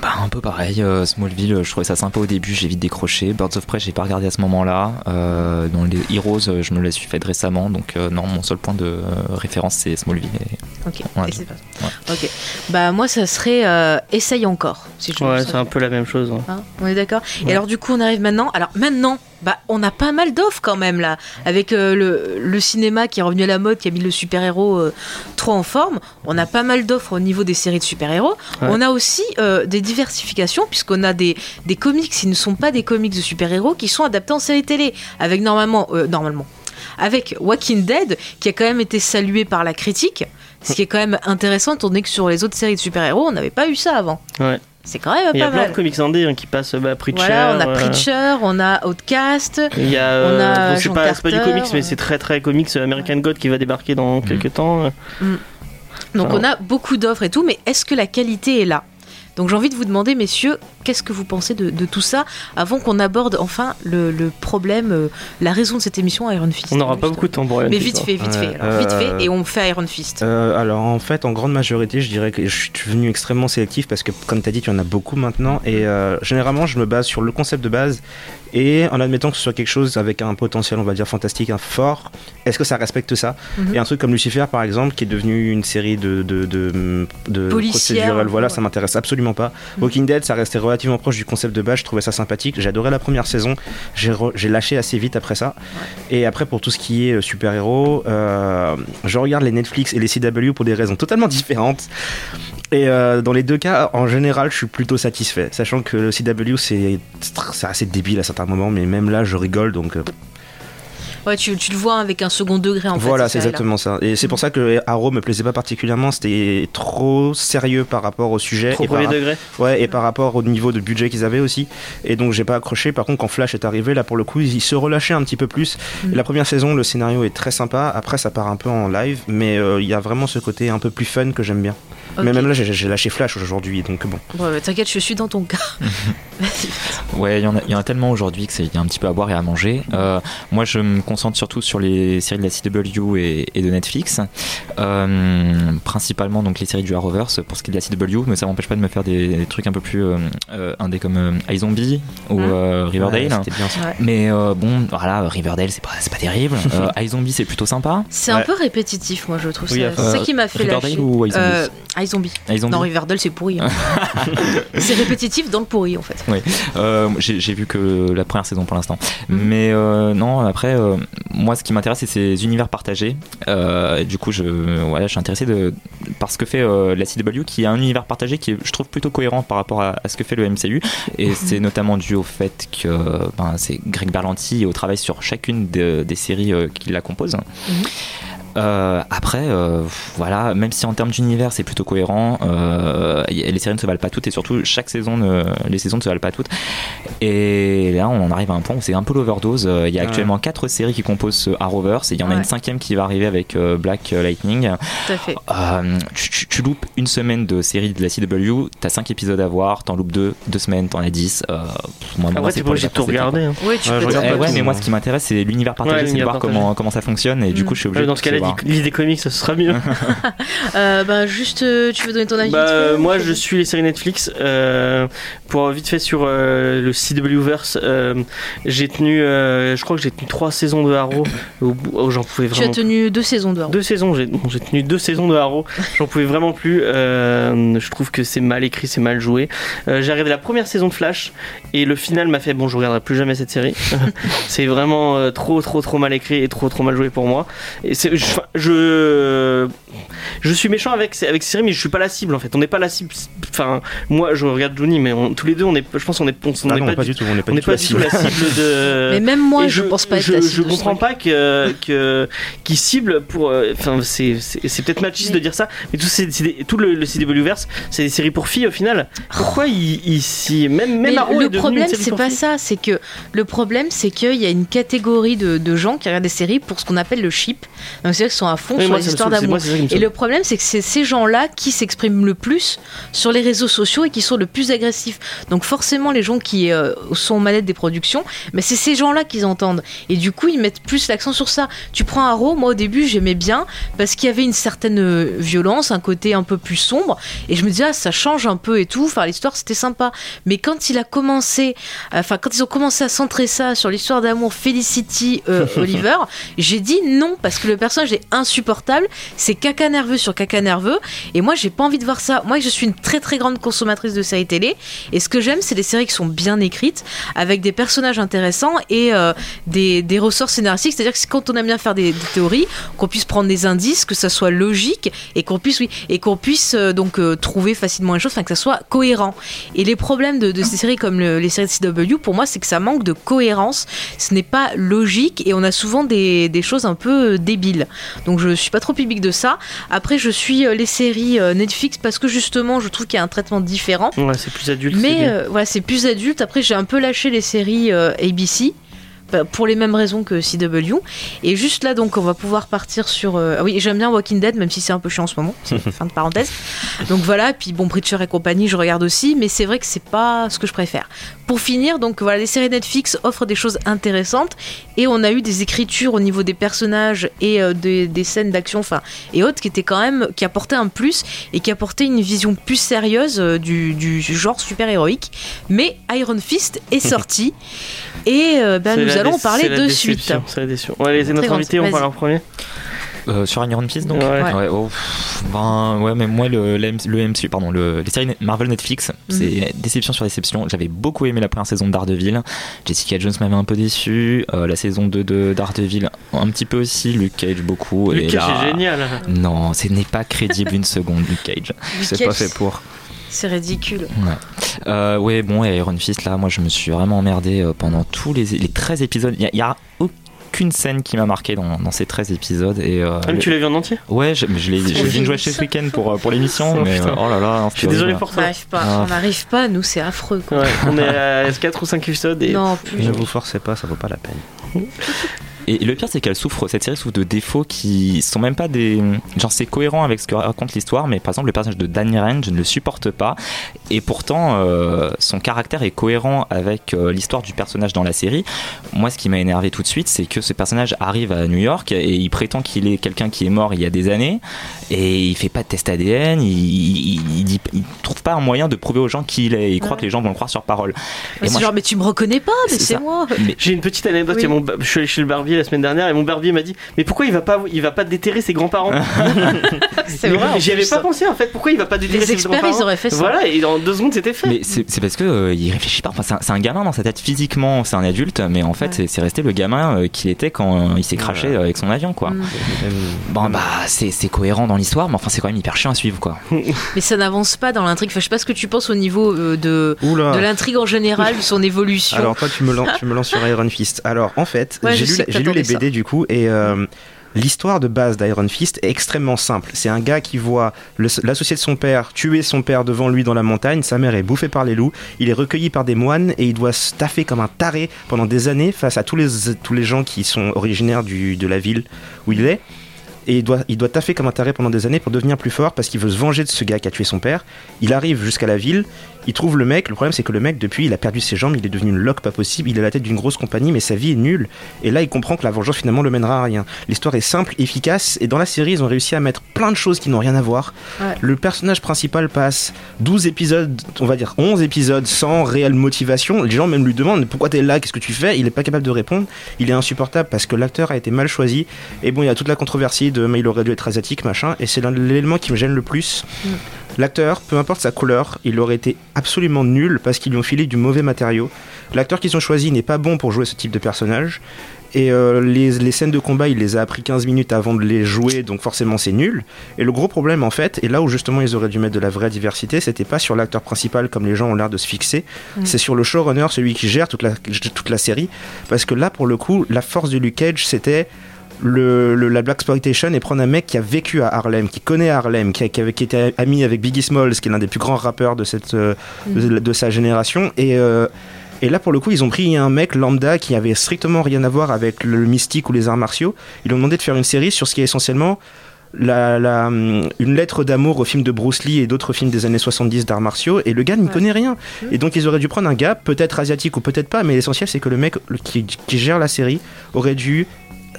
Bah, un peu pareil. euh, Smallville, euh, je trouvais ça sympa au début, j'ai vite décroché. Birds of Prey, j'ai pas regardé à ce moment-là. Euh, dans les Heroes, euh, je me la suis faite récemment. Donc, euh, non, mon seul point de euh, référence, c'est Smallville. et- Ok. Ouais. Et c'est pas- Ok. Bah moi, ça serait euh, essaye encore. Si je ouais c'est un peu la même chose hein. Hein, on est d'accord Ouais. Et alors du coup on arrive maintenant. Alors maintenant, bah on a pas mal d'offres quand même là, avec euh, le, le cinéma qui est revenu à la mode, qui a mis le super-héros euh, trop en forme. On a pas mal d'offres au niveau des séries de super-héros. Ouais. On a aussi euh, des diversifications puisqu'on a des, des comics qui ne sont pas des comics de super-héros qui sont adaptés en série télé, avec normalement, normalement, avec Walking Dead qui a quand même été salué par la critique. Ce qui est quand même intéressant, étant donné que sur les autres séries de super-héros, on n'avait pas eu ça avant. Ouais. C'est quand même il y a pas plein mal. de comics indés hein, qui passent bah, Preacher Voilà, on a euh, Preacher, on a Outcast. il y a, on euh, a bon, c'est Jean pas, c'est pas du comics mais euh. c'est très très comics euh, American God qui va débarquer dans quelques temps euh. Donc Enfin, on a beaucoup d'offres et tout, mais est-ce que la qualité est là? Donc j'ai envie de vous demander, messieurs, qu'est-ce que vous pensez de, de tout ça avant qu'on aborde enfin le, le problème, euh, la raison de cette émission Iron Fist? On n'aura pas beaucoup de temps pour Iron Mais vite hein. fait, vite fait, alors, vite euh, fait, et on fait Iron Fist. Euh, alors en fait, en grande majorité, je dirais que je suis devenu extrêmement sélectif parce que, comme tu as dit, il y en a beaucoup maintenant. Et euh, généralement, je me base sur le concept de base Et en admettant que ce soit quelque chose avec un potentiel, on va dire, fantastique, un fort, est-ce que ça respecte ça Mhm. Et un truc comme Lucifer, par exemple, qui est devenu une série de, de, de, de procédurales, voilà, ouais. ça m'intéresse absolument pas. Mhm. Walking Dead, ça restait relativement proche du concept de base, je trouvais ça sympathique. Adoré la première saison, j'ai lâché assez vite après ça. Et après, pour tout ce qui est euh, super-héros, euh, je regarde les Netflix et les CW pour des raisons totalement différentes. Et euh, dans les deux cas, en général, je suis plutôt satisfait. Sachant que le CW, c'est assez débile à certains moments, mais même là, je rigole. Donc euh, Ouais, tu, tu le vois avec un second degré en fait. voilà, ces c'est exactement ça. Et c'est pour ça que Arrow me plaisait pas particulièrement. C'était trop sérieux par rapport au sujet. Trop et par, premier degré. ouais, et par rapport au niveau de budget qu'ils avaient aussi. Et donc, j'ai pas accroché. Par contre, quand Flash est arrivé, là, pour le coup, ils se relâchaient un petit peu plus. Et La première saison, le scénario est très sympa. Après, ça part un peu en live. Mais euh, il y a vraiment ce côté un peu plus fun que j'aime bien. Mais même là, j'ai lâché Flash aujourd'hui. Donc, bon. Bon, T'inquiète, je suis dans ton cas. Vas-y. Ouais, il y, en a- il y en a tellement aujourd'hui que c'est il y a un petit peu à boire et à manger. Euh, moi, je me concentre surtout sur les séries de la CW et, et de Netflix, Euh, principalement donc les séries du Arrowverse pour ce qui est de la CW, mais ça m'empêche pas de me faire des, des trucs un peu plus euh, euh, indés comme euh, iZombie ou euh, Riverdale. Ouais, C'était bien ça. Ouais. mais euh, bon, voilà, Riverdale, c'est pas, c'est pas terrible. Euh, iZombie, c'est plutôt sympa. C'est un peu répétitif, moi je trouve. Oui, ça. à c'est Euh, ça qui m'a fait Riverdale lâcher. ou iZombie Euh, iZombie. iZombie. Non, Riverdale c'est pourri. hein. c'est répétitif dans le pourri en fait. Euh, j'ai vu que la première saison pour l'instant. Mhm. Mais euh, non, après, euh, moi, ce qui m'intéresse, c'est ces univers partagés. Et du coup, je, voilà, je suis intéressé de, par ce que fait la CW, qui a un univers partagé qui est, je trouve, plutôt cohérent par rapport à, à ce que fait le MCU. Et c'est notamment dû au fait que ben, c'est Greg Berlanti et au travail sur chacune de- des séries qui la composent. Euh, après, euh, voilà, même si en termes d'univers c'est plutôt cohérent, euh, les séries ne se valent pas toutes et surtout chaque saison, ne, les saisons ne se valent pas toutes. Et là, on en arrive à un point où c'est un peu l'overdose. Il y a Ouais. actuellement quatre séries qui composent ce Arrowverse et il y en a une cinquième qui va arriver avec euh, Black Lightning. Tout à fait. Euh, tu, tu- tu loupes une semaine de série de la CW, t'as cinq épisodes à voir, t'en loupes deux, deux semaines, t'en as dix. Euh, moi, t'es pas obligé de tout regarder. hein. Ouais, tu Ouais, peux je dire regarde Eh pas ouais, tout, mais moi ce qui m'intéresse c'est l'univers partagé, Ouais, c'est de voir comment, comment ça fonctionne et du Mm. coup je suis obligé Ouais, dans de ce cas-là, voir. lis lis des comics, ça sera mieux. Euh, bah, juste, euh, tu veux donner ton avis Bah, euh, moi, je suis les séries Netflix. euh, pour vite fait sur euh, le CW-verse, euh, j'ai tenu, euh, je crois que j'ai tenu trois saisons de Arrow. Oh, j'en pouvais Tu as vraiment. tenu deux saisons de Arrow. Deux saisons, j'ai bon, j'ai tenu deux saisons de Arrow. J'en pouvais vraiment plus. euh, je trouve que c'est mal écrit, c'est mal joué. Euh, j'ai regardé la première saison de Flash et le final m'a fait bon, je regarderai plus jamais cette série. c'est vraiment euh, trop, trop, trop mal écrit et trop, trop mal joué pour moi. Et c'est- je, je, je suis méchant avec ces- avec séries, mais je suis pas la cible en fait. On n'est pas la cible. Enfin, moi, je regarde Johnny, mais on- tous les deux, on est, je pense, on est, on, on Ah est non, pas, pas du, tout. On n'est pas on du n'est tout pas la cible. la cible de. Mais même moi, Et je, pense pas être je, la je cible ce comprends pas que, que qui cible pour. euh, Enfin, c'est c'est peut-être machiste Mais- de dire ça, mais tout, c'est- tout le, le CW verse, c'est des séries pour filles au final. Pourquoi ils ils s'y même même Arrow le problème, c'est pas filles. ça. C'est que le problème, c'est qu'il y a une catégorie de, de gens qui regardent des séries pour ce qu'on appelle le ship. Donc, c'est-à-dire qu'ils sont à fond Oui, sur les histoires c'est- d'amour. c'est Et le problème, c'est que c'est ces gens-là qui s'expriment le plus sur les réseaux sociaux et qui sont le plus agressifs. Donc forcément, les gens qui euh, sont aux manettes des productions, mais c'est ces gens-là qu'ils entendent. Et du coup, ils mettent plus l'accent sur ça. Tu prends Arrow, moi au début, j'aimais bien parce qu'il y avait une certaine euh, violence, un côté un peu plus sombre. Et je me disais, ah, ça change un peu et tout. Enfin, l'histoire, c'était sympa. Mais quand il a commencé, enfin, quand ils ont commencé à centrer ça sur l'histoire d'amour Felicity euh, Oliver, j'ai dit non parce que le personnage est insupportable. C'est caca nerveux sur caca nerveux. Et moi, j'ai pas envie de voir ça. Moi, je suis une très très grande consommatrice de séries télé. Et ce que j'aime, c'est des séries qui sont bien écrites, avec des personnages intéressants et euh, des, ressorts scénaristiques. C'est-à-dire que quand on aime bien faire des, théories, qu'on puisse prendre des indices, que ça soit logique et qu'on puisse, oui, et qu'on puisse euh, donc euh, trouver facilement les choses, enfin que ça soit cohérent. Et les problèmes de, ces séries comme le- les séries de CW, pour moi, c'est que ça manque de cohérence. Ce n'est pas logique et on a souvent des, choses un peu débiles. Donc je suis pas trop public de ça. Après, je suis euh, les séries euh, Netflix parce que justement, je trouve qu'il y a un traitement différent. Ouais, c'est plus adulte. Mais bien. euh, voilà, c'est plus adulte. Après, j'ai un peu lâché les séries ABC pour les mêmes raisons que CW. Et juste là, donc, on va pouvoir partir sur. euh, ah oui, j'aime bien Walking Dead, même si c'est un peu chiant en ce moment. Fin de parenthèse. Donc voilà, puis bon, Preacher et compagnie, je regarde aussi, mais c'est vrai que c'est pas ce que je préfère. Pour finir, donc voilà, les séries Netflix offrent des choses intéressantes et on a eu des écritures au niveau des personnages et euh, des, des scènes d'action, enfin, et autres qui étaient quand même, qui apportaient un plus et qui apportaient une vision plus sérieuse euh, du, du genre super-héroïque. Mais Iron Fist est sorti et euh, ben, C'est nous allons parler de suite. C'est la déception. On va laisser notre invité, on parle en premier. Euh, sur Iron Fist donc Ouais. oh, pff, ben, ouais mais moi le, le, MC le MCU pardon le, les séries Marvel Netflix c'est déception sur déception j'avais beaucoup aimé la première saison de Daredevil Jessica Jones m'avait un peu déçu euh, la saison 2 de Daredevil un petit peu aussi Luke Cage beaucoup et Lucas, là- c'est génial. non ce n'est pas crédible une seconde Luke Cage C'est pas fait pour. C'est ridicule. Ouais. Euh, ouais, bon, et Iron Fist, là, moi, je me suis vraiment emmerdé euh, pendant tous les, les 13 épisodes. Il y, a aucune scène qui m'a marqué dans, dans ces 13 épisodes. Et, euh, Même le- tu l'as vu en entier? Ouais, je, mais je l'ai joué ce week-end pour, pour l'émission, Oh, mais euh, oh là là, non, Je suis désolé pour On ça. n'arrive pas, Ah. on n'arrive pas, nous c'est affreux. Quoi. Ouais, on est à 4 ou 5 épisodes et Non, plus. Ne vous forcez pas, ça vaut pas la peine. Et le pire, c'est qu'elle souffre, cette série souffre de défauts qui sont même pas des. Genre, c'est cohérent avec ce que raconte l'histoire, mais par exemple, le personnage de Danny Rand, je ne le supporte pas. Et pourtant, euh, son caractère est cohérent avec euh, l'histoire du personnage dans la série. Moi, ce qui m'a énervé tout de suite, c'est que ce personnage arrive à New York et il prétend qu'il est quelqu'un qui est mort il y a des années et il fait pas de test ADN, il, il, il dit, il trouve pas un moyen de prouver aux gens qui il est. Il croit Ouais. que les gens vont le croire sur parole. C'est moi, genre, mais tu me reconnais pas, mais C'est moi. Mais J'ai une petite anecdote. Oui. il y a mon je suis allé chez le barbier la semaine dernière et mon barbier m'a dit Mais pourquoi il va pas, il va pas déterrer ses grands-parents C'est vrai. en J'y avais pas pensé en fait. Pourquoi il va pas déterrer Les ses experts, grands-parents ils auraient fait ça. Voilà, et dans deux secondes c'était fait. Mais c'est parce que euh, il réfléchit pas. Enfin, c'est un, gamin dans sa tête. Physiquement, c'est un adulte, mais en fait, Ouais. c'est- resté le gamin euh, qu'il était quand euh, il s'est craché euh, avec son avion, quoi. Mm. Bon, bah, c'est c'est cohérent dans l'histoire, mais enfin, c'est quand même hyper chiant à suivre, quoi. Mais ça n'avance pas dans l'intrigue. Enfin, je sais pas ce que tu penses au niveau euh, de, Oula. de l'intrigue en général, de son évolution. Alors toi tu me lances, tu me lances sur Iron Fist. Alors en fait, Ouais, j'ai lu, la- lu les BD du coup et euh, l'histoire de base d'Iron Fist est extrêmement simple. C'est un gars qui voit l'associé de son père tuer son père devant lui dans la montagne. Sa mère est bouffée par les loups. Il est recueilli par des moines et il doit se taffer comme un taré pendant des années face à tous les, tous les gens qui sont originaires du, de la ville où il est. Et il doit, il doit taffer comme un taré pendant des années pour devenir plus fort parce qu'il veut se venger de ce gars qui a tué son père. Il arrive jusqu'à la ville, il trouve le mec. Le problème, c'est que le mec, depuis, il a perdu ses jambes, il est devenu une loque pas possible. Il est à la tête d'une grosse compagnie, mais sa vie est nulle. Et là, il comprend que la vengeance finalement le mènera à rien. L'histoire est simple, efficace, et dans la série, ils ont réussi à mettre plein de choses qui n'ont rien à voir. Ouais. Le personnage principal passe 12 épisodes, on va dire 11 épisodes sans réelle motivation. Les gens même lui demandent pourquoi t'es là, qu'est-ce que tu fais? Il est pas capable de répondre. Il est insupportable parce que l'acteur a été mal choisi. Et bon, il y a toute la controversie de mais il aurait dû être asiatique, machin. Et c'est l'un- l'élément qui me gêne le plus. Mm. L'acteur, peu importe sa couleur, il aurait été absolument nul parce qu'ils lui ont filé du mauvais matériau. L'acteur qu'ils ont choisi n'est pas bon pour jouer ce type de personnage. Et euh, les, les scènes de combat, il les a appris 15 minutes avant de les jouer, donc forcément c'est nul. Et le gros problème en fait, et là où justement ils auraient dû mettre de la vraie diversité, c'était pas sur l'acteur principal comme les gens ont l'air de se fixer, Mm. c'est sur le showrunner, celui qui gère toute la, toute la série. Parce que là pour le coup, la force de Luke Cage c'était le, le- la Black Exploitation et prendre un mec qui a vécu à Harlem, qui connaît Harlem, qui, a- qui avait- qui était ami avec Biggie Smalls, qui est l'un des plus grands rappeurs de, cette, euh, de, de sa génération. Et, euh, et là, pour le coup, ils ont pris un mec lambda qui avait strictement rien à voir avec le mystique ou les arts martiaux. Ils lui ont demandé de faire une série sur ce qui est essentiellement la, la, hum, une lettre d'amour au film de Bruce Lee et d'autres films des années 70 d'arts martiaux. Et le gars n'y Ouais. connaît rien. Et donc, ils auraient dû prendre un gars, peut-être asiatique ou peut-être pas, mais l'essentiel, c'est que le mec qui gère la série aurait dû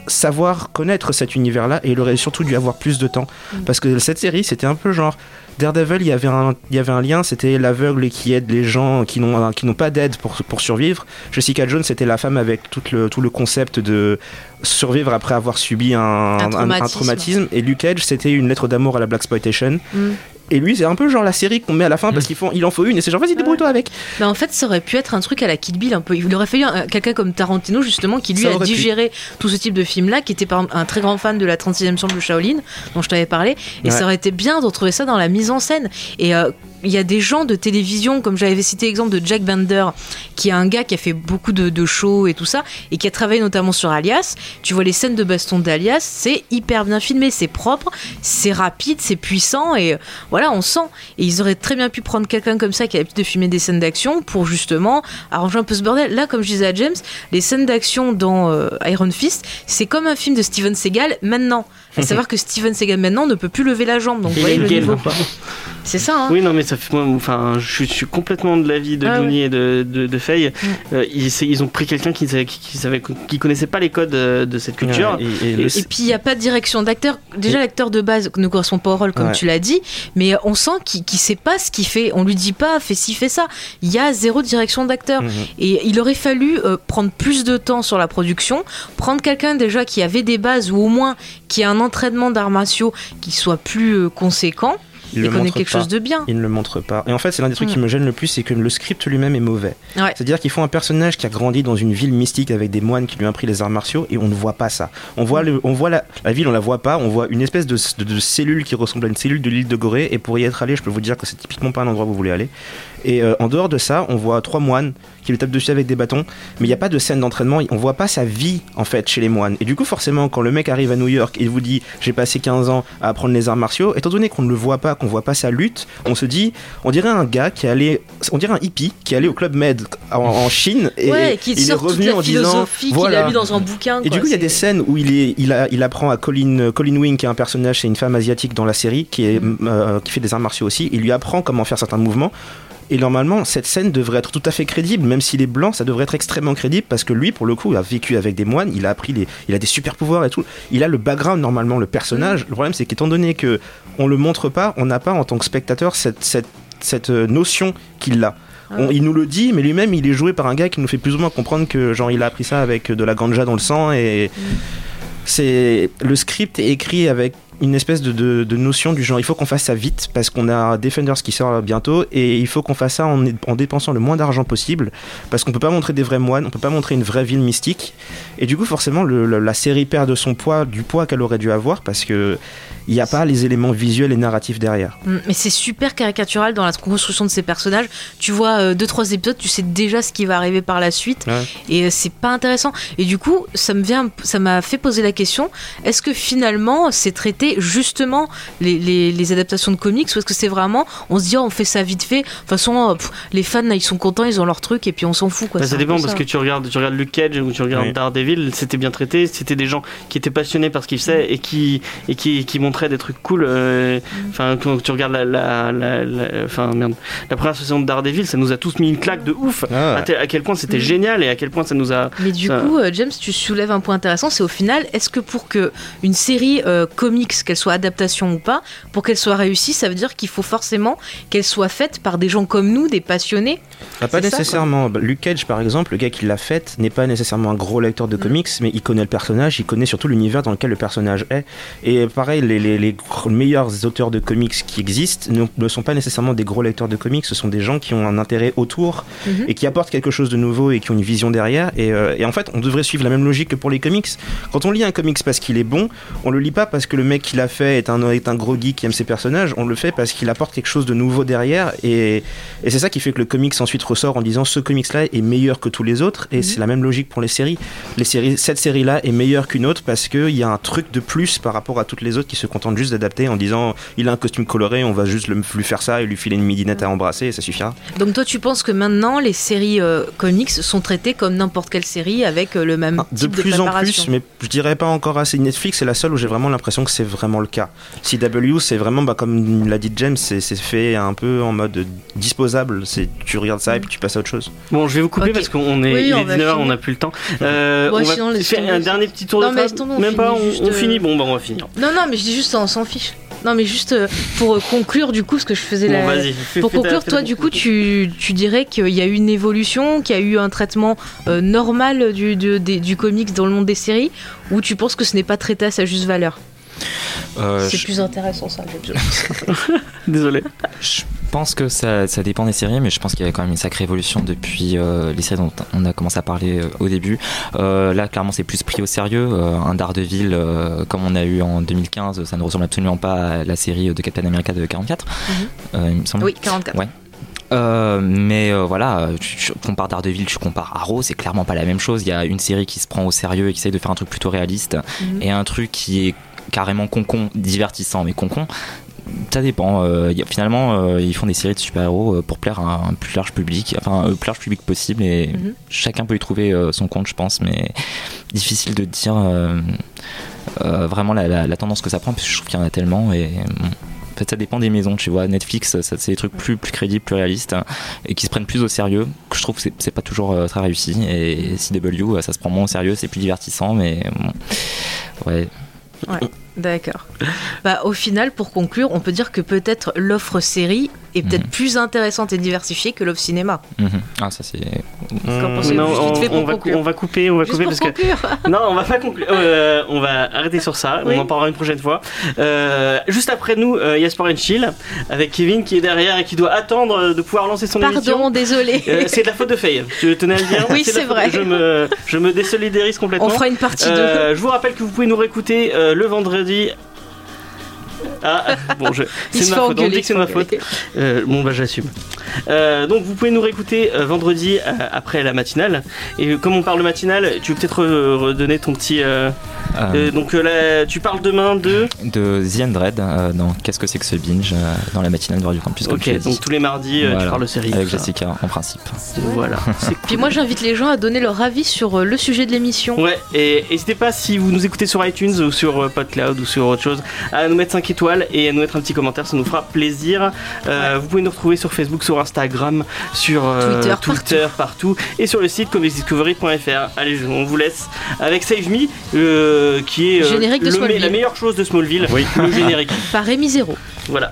savoir connaître cet univers-là et il aurait surtout dû avoir plus de temps. Mm. Parce que cette série, c'était un peu genre Daredevil, il y avait un, il y avait un lien, c'était l'aveugle qui aide les gens qui n'ont qui n'ont pas d'aide pour, pour survivre. Jessica Jones, c'était la femme avec tout le, tout le concept de survivre après avoir subi un, un- un traumatisme. traumatisme. Et Luke Cage, c'était une lettre d'amour à la Black Exploitation. Mm. Et lui, c'est un peu genre la série qu'on met à la fin parce qu'il faut, il en faut une et c'est genre vas-y débrouille-toi avec. Mais en fait, ça aurait pu être un truc à la Kill Bill un peu. Il aurait fallu un- quelqu'un comme Tarantino, justement, qui lui Ça a pu. digéré tout ce type de film-là, qui était par exemple un très grand fan de la 36e chambre de Shaolin, dont je t'avais parlé. Et Ouais. ça aurait été bien de retrouver ça dans la mise en scène. Et euh, il y a des gens de télévision, comme j'avais cité l'exemple de Jack Bender, qui est un gars qui a fait beaucoup de, de shows et tout ça, et qui a travaillé notamment sur Alias. Tu vois les scènes de baston d'Alias, c'est hyper bien filmé, c'est propre, c'est rapide, c'est puissant, et voilà, on sent. Et ils auraient très bien pu prendre quelqu'un comme ça qui a l'habitude de filmer des scènes d'action pour justement arranger un peu ce bordel. Là, comme je disais à James, les scènes d'action dans euh, Iron Fist, c'est comme un film de Steven Seagal maintenant. À savoir que Steven Seagal maintenant ne peut plus lever la jambe, donc vous Il voyez le niveau. C'est ça, hein Oui, non, mais ça fait moi, enfin, je suis, je suis complètement de l'avis de Ah Johnny et de, de, de Faye. Euh, ils, ont pris quelqu'un qui, savait- qui, qui savait, qui connaissait pas les codes euh, de cette culture. Ouais, et- et le- Et puis il n'y a pas de direction d'acteur. Déjà l'acteur de base ne correspond pas au rôle comme Ouais. tu l'as dit, mais on sent qu'il ne sait pas ce qu'il fait. On lui dit pas fais ci fais ça. Il y a zéro direction d'acteur. Mhm. Et il aurait fallu euh, prendre plus de temps sur la production, prendre quelqu'un déjà qui avait des bases ou au moins qui a un entraînement d'arts martiaux qui soit plus euh, conséquent il et quelque pas. chose de bien. Il ne le montre pas. Et en fait, c'est l'un des trucs qui me gêne le plus, c'est que le script lui-même est mauvais. Ouais. C'est-à-dire qu'ils font un personnage qui a grandi dans une ville mystique avec des moines qui lui ont appris les arts martiaux et on ne voit pas ça. On voit, le, on voit la, la ville, on la voit pas. On voit une espèce de, de- de cellule qui ressemble à une cellule de l'île de Gorée. Et pour y être allé, je peux vous dire que c'est typiquement pas un endroit où vous voulez aller. Et euh, en dehors de ça, on voit trois moines qui lui tapent dessus avec des bâtons. Mais il n'y a pas de scène d'entraînement. On voit pas sa vie en fait chez les moines. Et du coup, forcément, quand le mec arrive à New York et vous dit j'ai passé 15 ans à apprendre les arts martiaux, étant donné qu'on ne le voit pas, qu'on voit pas sa lutte, on se dit on dirait un gars qui allé, on dirait un hippie qui est allé au club Med en, en Chine et ouais, et qui il est revenu en disant voilà. a lu dans un bouquin. Et quoi. du coup, il y a des scènes où il, est, il, a, il apprend à Colin, Colin Wing, qui est un personnage, c'est une femme asiatique dans la série, qui, est, euh, qui fait des arts martiaux aussi. Il lui apprend comment faire certains mouvements. Et normalement, cette scène devrait être tout à fait crédible, même s'il est blanc, ça devrait être extrêmement crédible parce que lui, pour le coup, il a vécu avec des moines, il a appris, les, il a des super pouvoirs et tout. Il a le background normalement, le personnage. Le problème, c'est qu'étant donné que on le montre pas, on n'a pas en tant que spectateur cette, cette, cette euh, notion qu'il a. On- il nous le dit, mais lui-même, il est joué par un gars qui nous fait plus ou moins comprendre que genre il a appris ça avec de la ganja dans le sang et c'est le script est écrit avec une espèce de, de- notion du genre il faut qu'on fasse ça vite parce qu'on a Defenders qui sort bientôt et il faut qu'on fasse ça en, en dépensant le moins d'argent possible parce qu'on peut pas montrer des vrais moines, on peut pas montrer une vraie ville mystique. Et du coup forcément la série perd de son poids, du poids qu'elle aurait dû avoir parce que il n'y a pas les éléments visuels et narratifs derrière. Mm, Mais c'est super caricatural dans la construction de ces personnages. Tu vois euh, deux trois épisodes, tu sais déjà ce qui va arriver par la suite, Ouais. et euh, c'est pas intéressant. Et du coup, ça me vient, ça m'a fait poser la question est-ce que finalement c'est traité justement les, les- les adaptations de comics, ou est-ce que c'est vraiment on se dit oh, on fait ça vite fait. De toute façon, pff, les fans là, ils sont contents, ils ont leur truc, et puis on s'en fout quoi. Bah, ça dépend parce que tu regardes, tu regardes Luke Cage ou tu regardes Oui. Daredevil, c'était bien traité, c'était des gens qui étaient passionnés par ce qu'ils faisaient et qui et qui, qui montraient des trucs cool. euh, Enfin, quand tu regardes la, la, la, la- enfin merde, la première saison de Daredevil, ça nous a tous mis une claque de ouf. Ah. À, tel- à quel point c'était Mm. génial et à quel point ça nous a. Mais du Ça- coup, euh, James, tu soulèves un point intéressant, c'est au final, est-ce que pour que une série euh, comics, qu'elle soit adaptation ou pas, pour qu'elle soit réussie, ça veut dire qu'il faut forcément qu'elle soit faite par des gens comme nous, des passionnés? Ah, pas ça, nécessairement. Bah, Luke Cage, par exemple, le gars qui l'a faite, n'est pas nécessairement un gros lecteur de Mm. comics, mais il connaît le personnage, il connaît surtout l'univers dans lequel le personnage est. Et pareil, les, les- les meilleurs auteurs de comics qui existent ne, ne sont pas nécessairement des gros lecteurs de comics, ce sont des gens qui ont un intérêt autour Mhm. et qui apportent quelque chose de nouveau et qui ont une vision derrière. Et, euh, et en fait, on devrait suivre la même logique que pour les comics. Quand on lit un comics parce qu'il est bon, on le lit pas parce que le mec qui l'a fait est un, est un gros geek qui aime ses personnages, on le fait parce qu'il apporte quelque chose de nouveau derrière. Et, et c'est ça qui fait que le comics ensuite ressort en disant ce comics-là est meilleur que tous les autres. Et Mhm. c'est la même logique pour les séries. Les séries cette série-là est meilleure qu'une autre parce qu'il y a un truc de plus par rapport à toutes les autres qui se contentent juste d'adapter en disant il a un costume coloré, on va juste le- lui faire ça et lui filer une midinette à embrasser et ça suffira. Donc toi, tu penses que maintenant, les séries euh, comics sont traitées comme n'importe quelle série avec euh, le même Ah, de type de, plus en préparation plus, mais je dirais pas encore assez. Netflix, c'est la seule où j'ai vraiment l'impression que c'est vraiment le cas. CW, c'est vraiment, bah, comme l'a dit James, c'est c'est fait un peu en mode disposable. C'est tu regardes ça et puis tu passes à autre chose. Bon, je vais vous couper parce qu'on est, Oui, il on est va 19h, on n'a plus le temps. Euh, Ouais, on sinon, va faire un dernier petit tour Non, de table. on Même pas, finit on, juste, on euh, finit. Bon, bah on va finir. Non, non, mais je dis juste, on s'en fiche. Non, mais juste euh, pour euh, conclure, du coup, ce que je faisais Bon, là. Pour conclure, toi, du coup, tu, tu dirais qu'il y a eu une évolution, qu'il y a eu un traitement euh, normal du, des- du comics dans le monde des séries, ou tu penses que ce n'est pas traité à sa juste valeur? C'est je- plus intéressant ça. j'ai besoin. Désolé. Je pense que ça, ça dépend des séries, mais je pense qu'il y a quand même une sacrée évolution depuis euh, les séries dont on a commencé à parler euh, au début. Euh, là, clairement, c'est plus pris au sérieux. Euh, un Daredevil, euh, comme on a eu en 2015, ça ne ressemble absolument pas à la série de Captain America de 44, euh, il me semble. Oui, 44. Ouais. Euh, mais euh, voilà, tu, tu compares Daredevil, tu compares Arrow, c'est clairement pas la même chose. Il y a une série qui se prend au sérieux et qui essaye de faire un truc plutôt réaliste, Mhm. et un truc qui est carrément concon, divertissant mais concon. Ça dépend. Euh, il y a- finalement, euh, ils font des séries de super-héros euh, pour plaire à un plus large public, enfin un plus large public possible, et Mhm. chacun peut y trouver son compte, je pense, mais difficile de dire vraiment la, la- la tendance que ça prend, parce que je trouve qu'il y en a tellement, et bon. En fait, ça dépend des maisons, tu vois. Netflix, ça, c'est des trucs plus, plus crédibles, plus réalistes, et qui se prennent plus au sérieux, que je trouve que c'est- pas toujours très réussi. Et CW, ça se prend moins au sérieux, c'est plus divertissant, mais bon. Ouais. Ouais. D'accord. Bah, au final, pour conclure, on peut dire que peut-être l'offre série est peut-être Mhm. plus intéressante et diversifiée que l'offre cinéma. Mhm. Ah, ça c'est. Non, Vite on, va, conclure. on va couper, on va Juste couper parce que non, on va pas conclure. Euh, on va arrêter sur ça. Oui. On en parlera une prochaine fois. Euh, juste après nous, euh, il y a Sport and Chill avec Kevin qui est derrière et qui doit attendre de pouvoir lancer son émission. Pardon, désolé. Euh, c'est de la faute de Faye. Je tenais à le dire. Oui, de c'est vrai. Je me, je me désolidarise complètement. On fera une partie 2. Euh, je vous rappelle que vous pouvez nous réécouter euh, le vendredi. 击 Ah, bon, je... C'est ma faute. On dit que c'est ma faute. Euh, bon, bah, j'assume. Euh, donc, vous pouvez nous réécouter euh, vendredi euh, après la matinale. Et euh, comme on parle de matinale, tu veux peut-être re- redonner ton petit. euh, Euh, euh, donc, euh, là, tu parles demain de. de The Undread, euh, dans Qu'est-ce que c'est que ce binge euh, dans la matinale de Radio Campus, comme tu Ok, dit. donc tous les mardis, euh, tu Voilà. parles de séries. Avec. Jessica, en principe. Voilà. Puis moi, j'invite les gens à donner leur avis sur euh, le sujet de l'émission. Ouais, et n'hésitez pas si vous nous écoutez sur iTunes ou sur euh, PodCloud ou sur autre chose à nous mettre 5 étoiles et à nous mettre un petit commentaire, ça nous fera plaisir. Euh, Vous pouvez nous retrouver sur Facebook, sur Instagram, sur euh, Twitter, Twitter, partout. et sur le site comicsdiscovery.fr. Allez, je- on vous laisse avec Save Me, euh, qui est euh, Générique de le- Smallville. la meilleure chose de Smallville, le générique. Par Rémi Zéro. Voilà.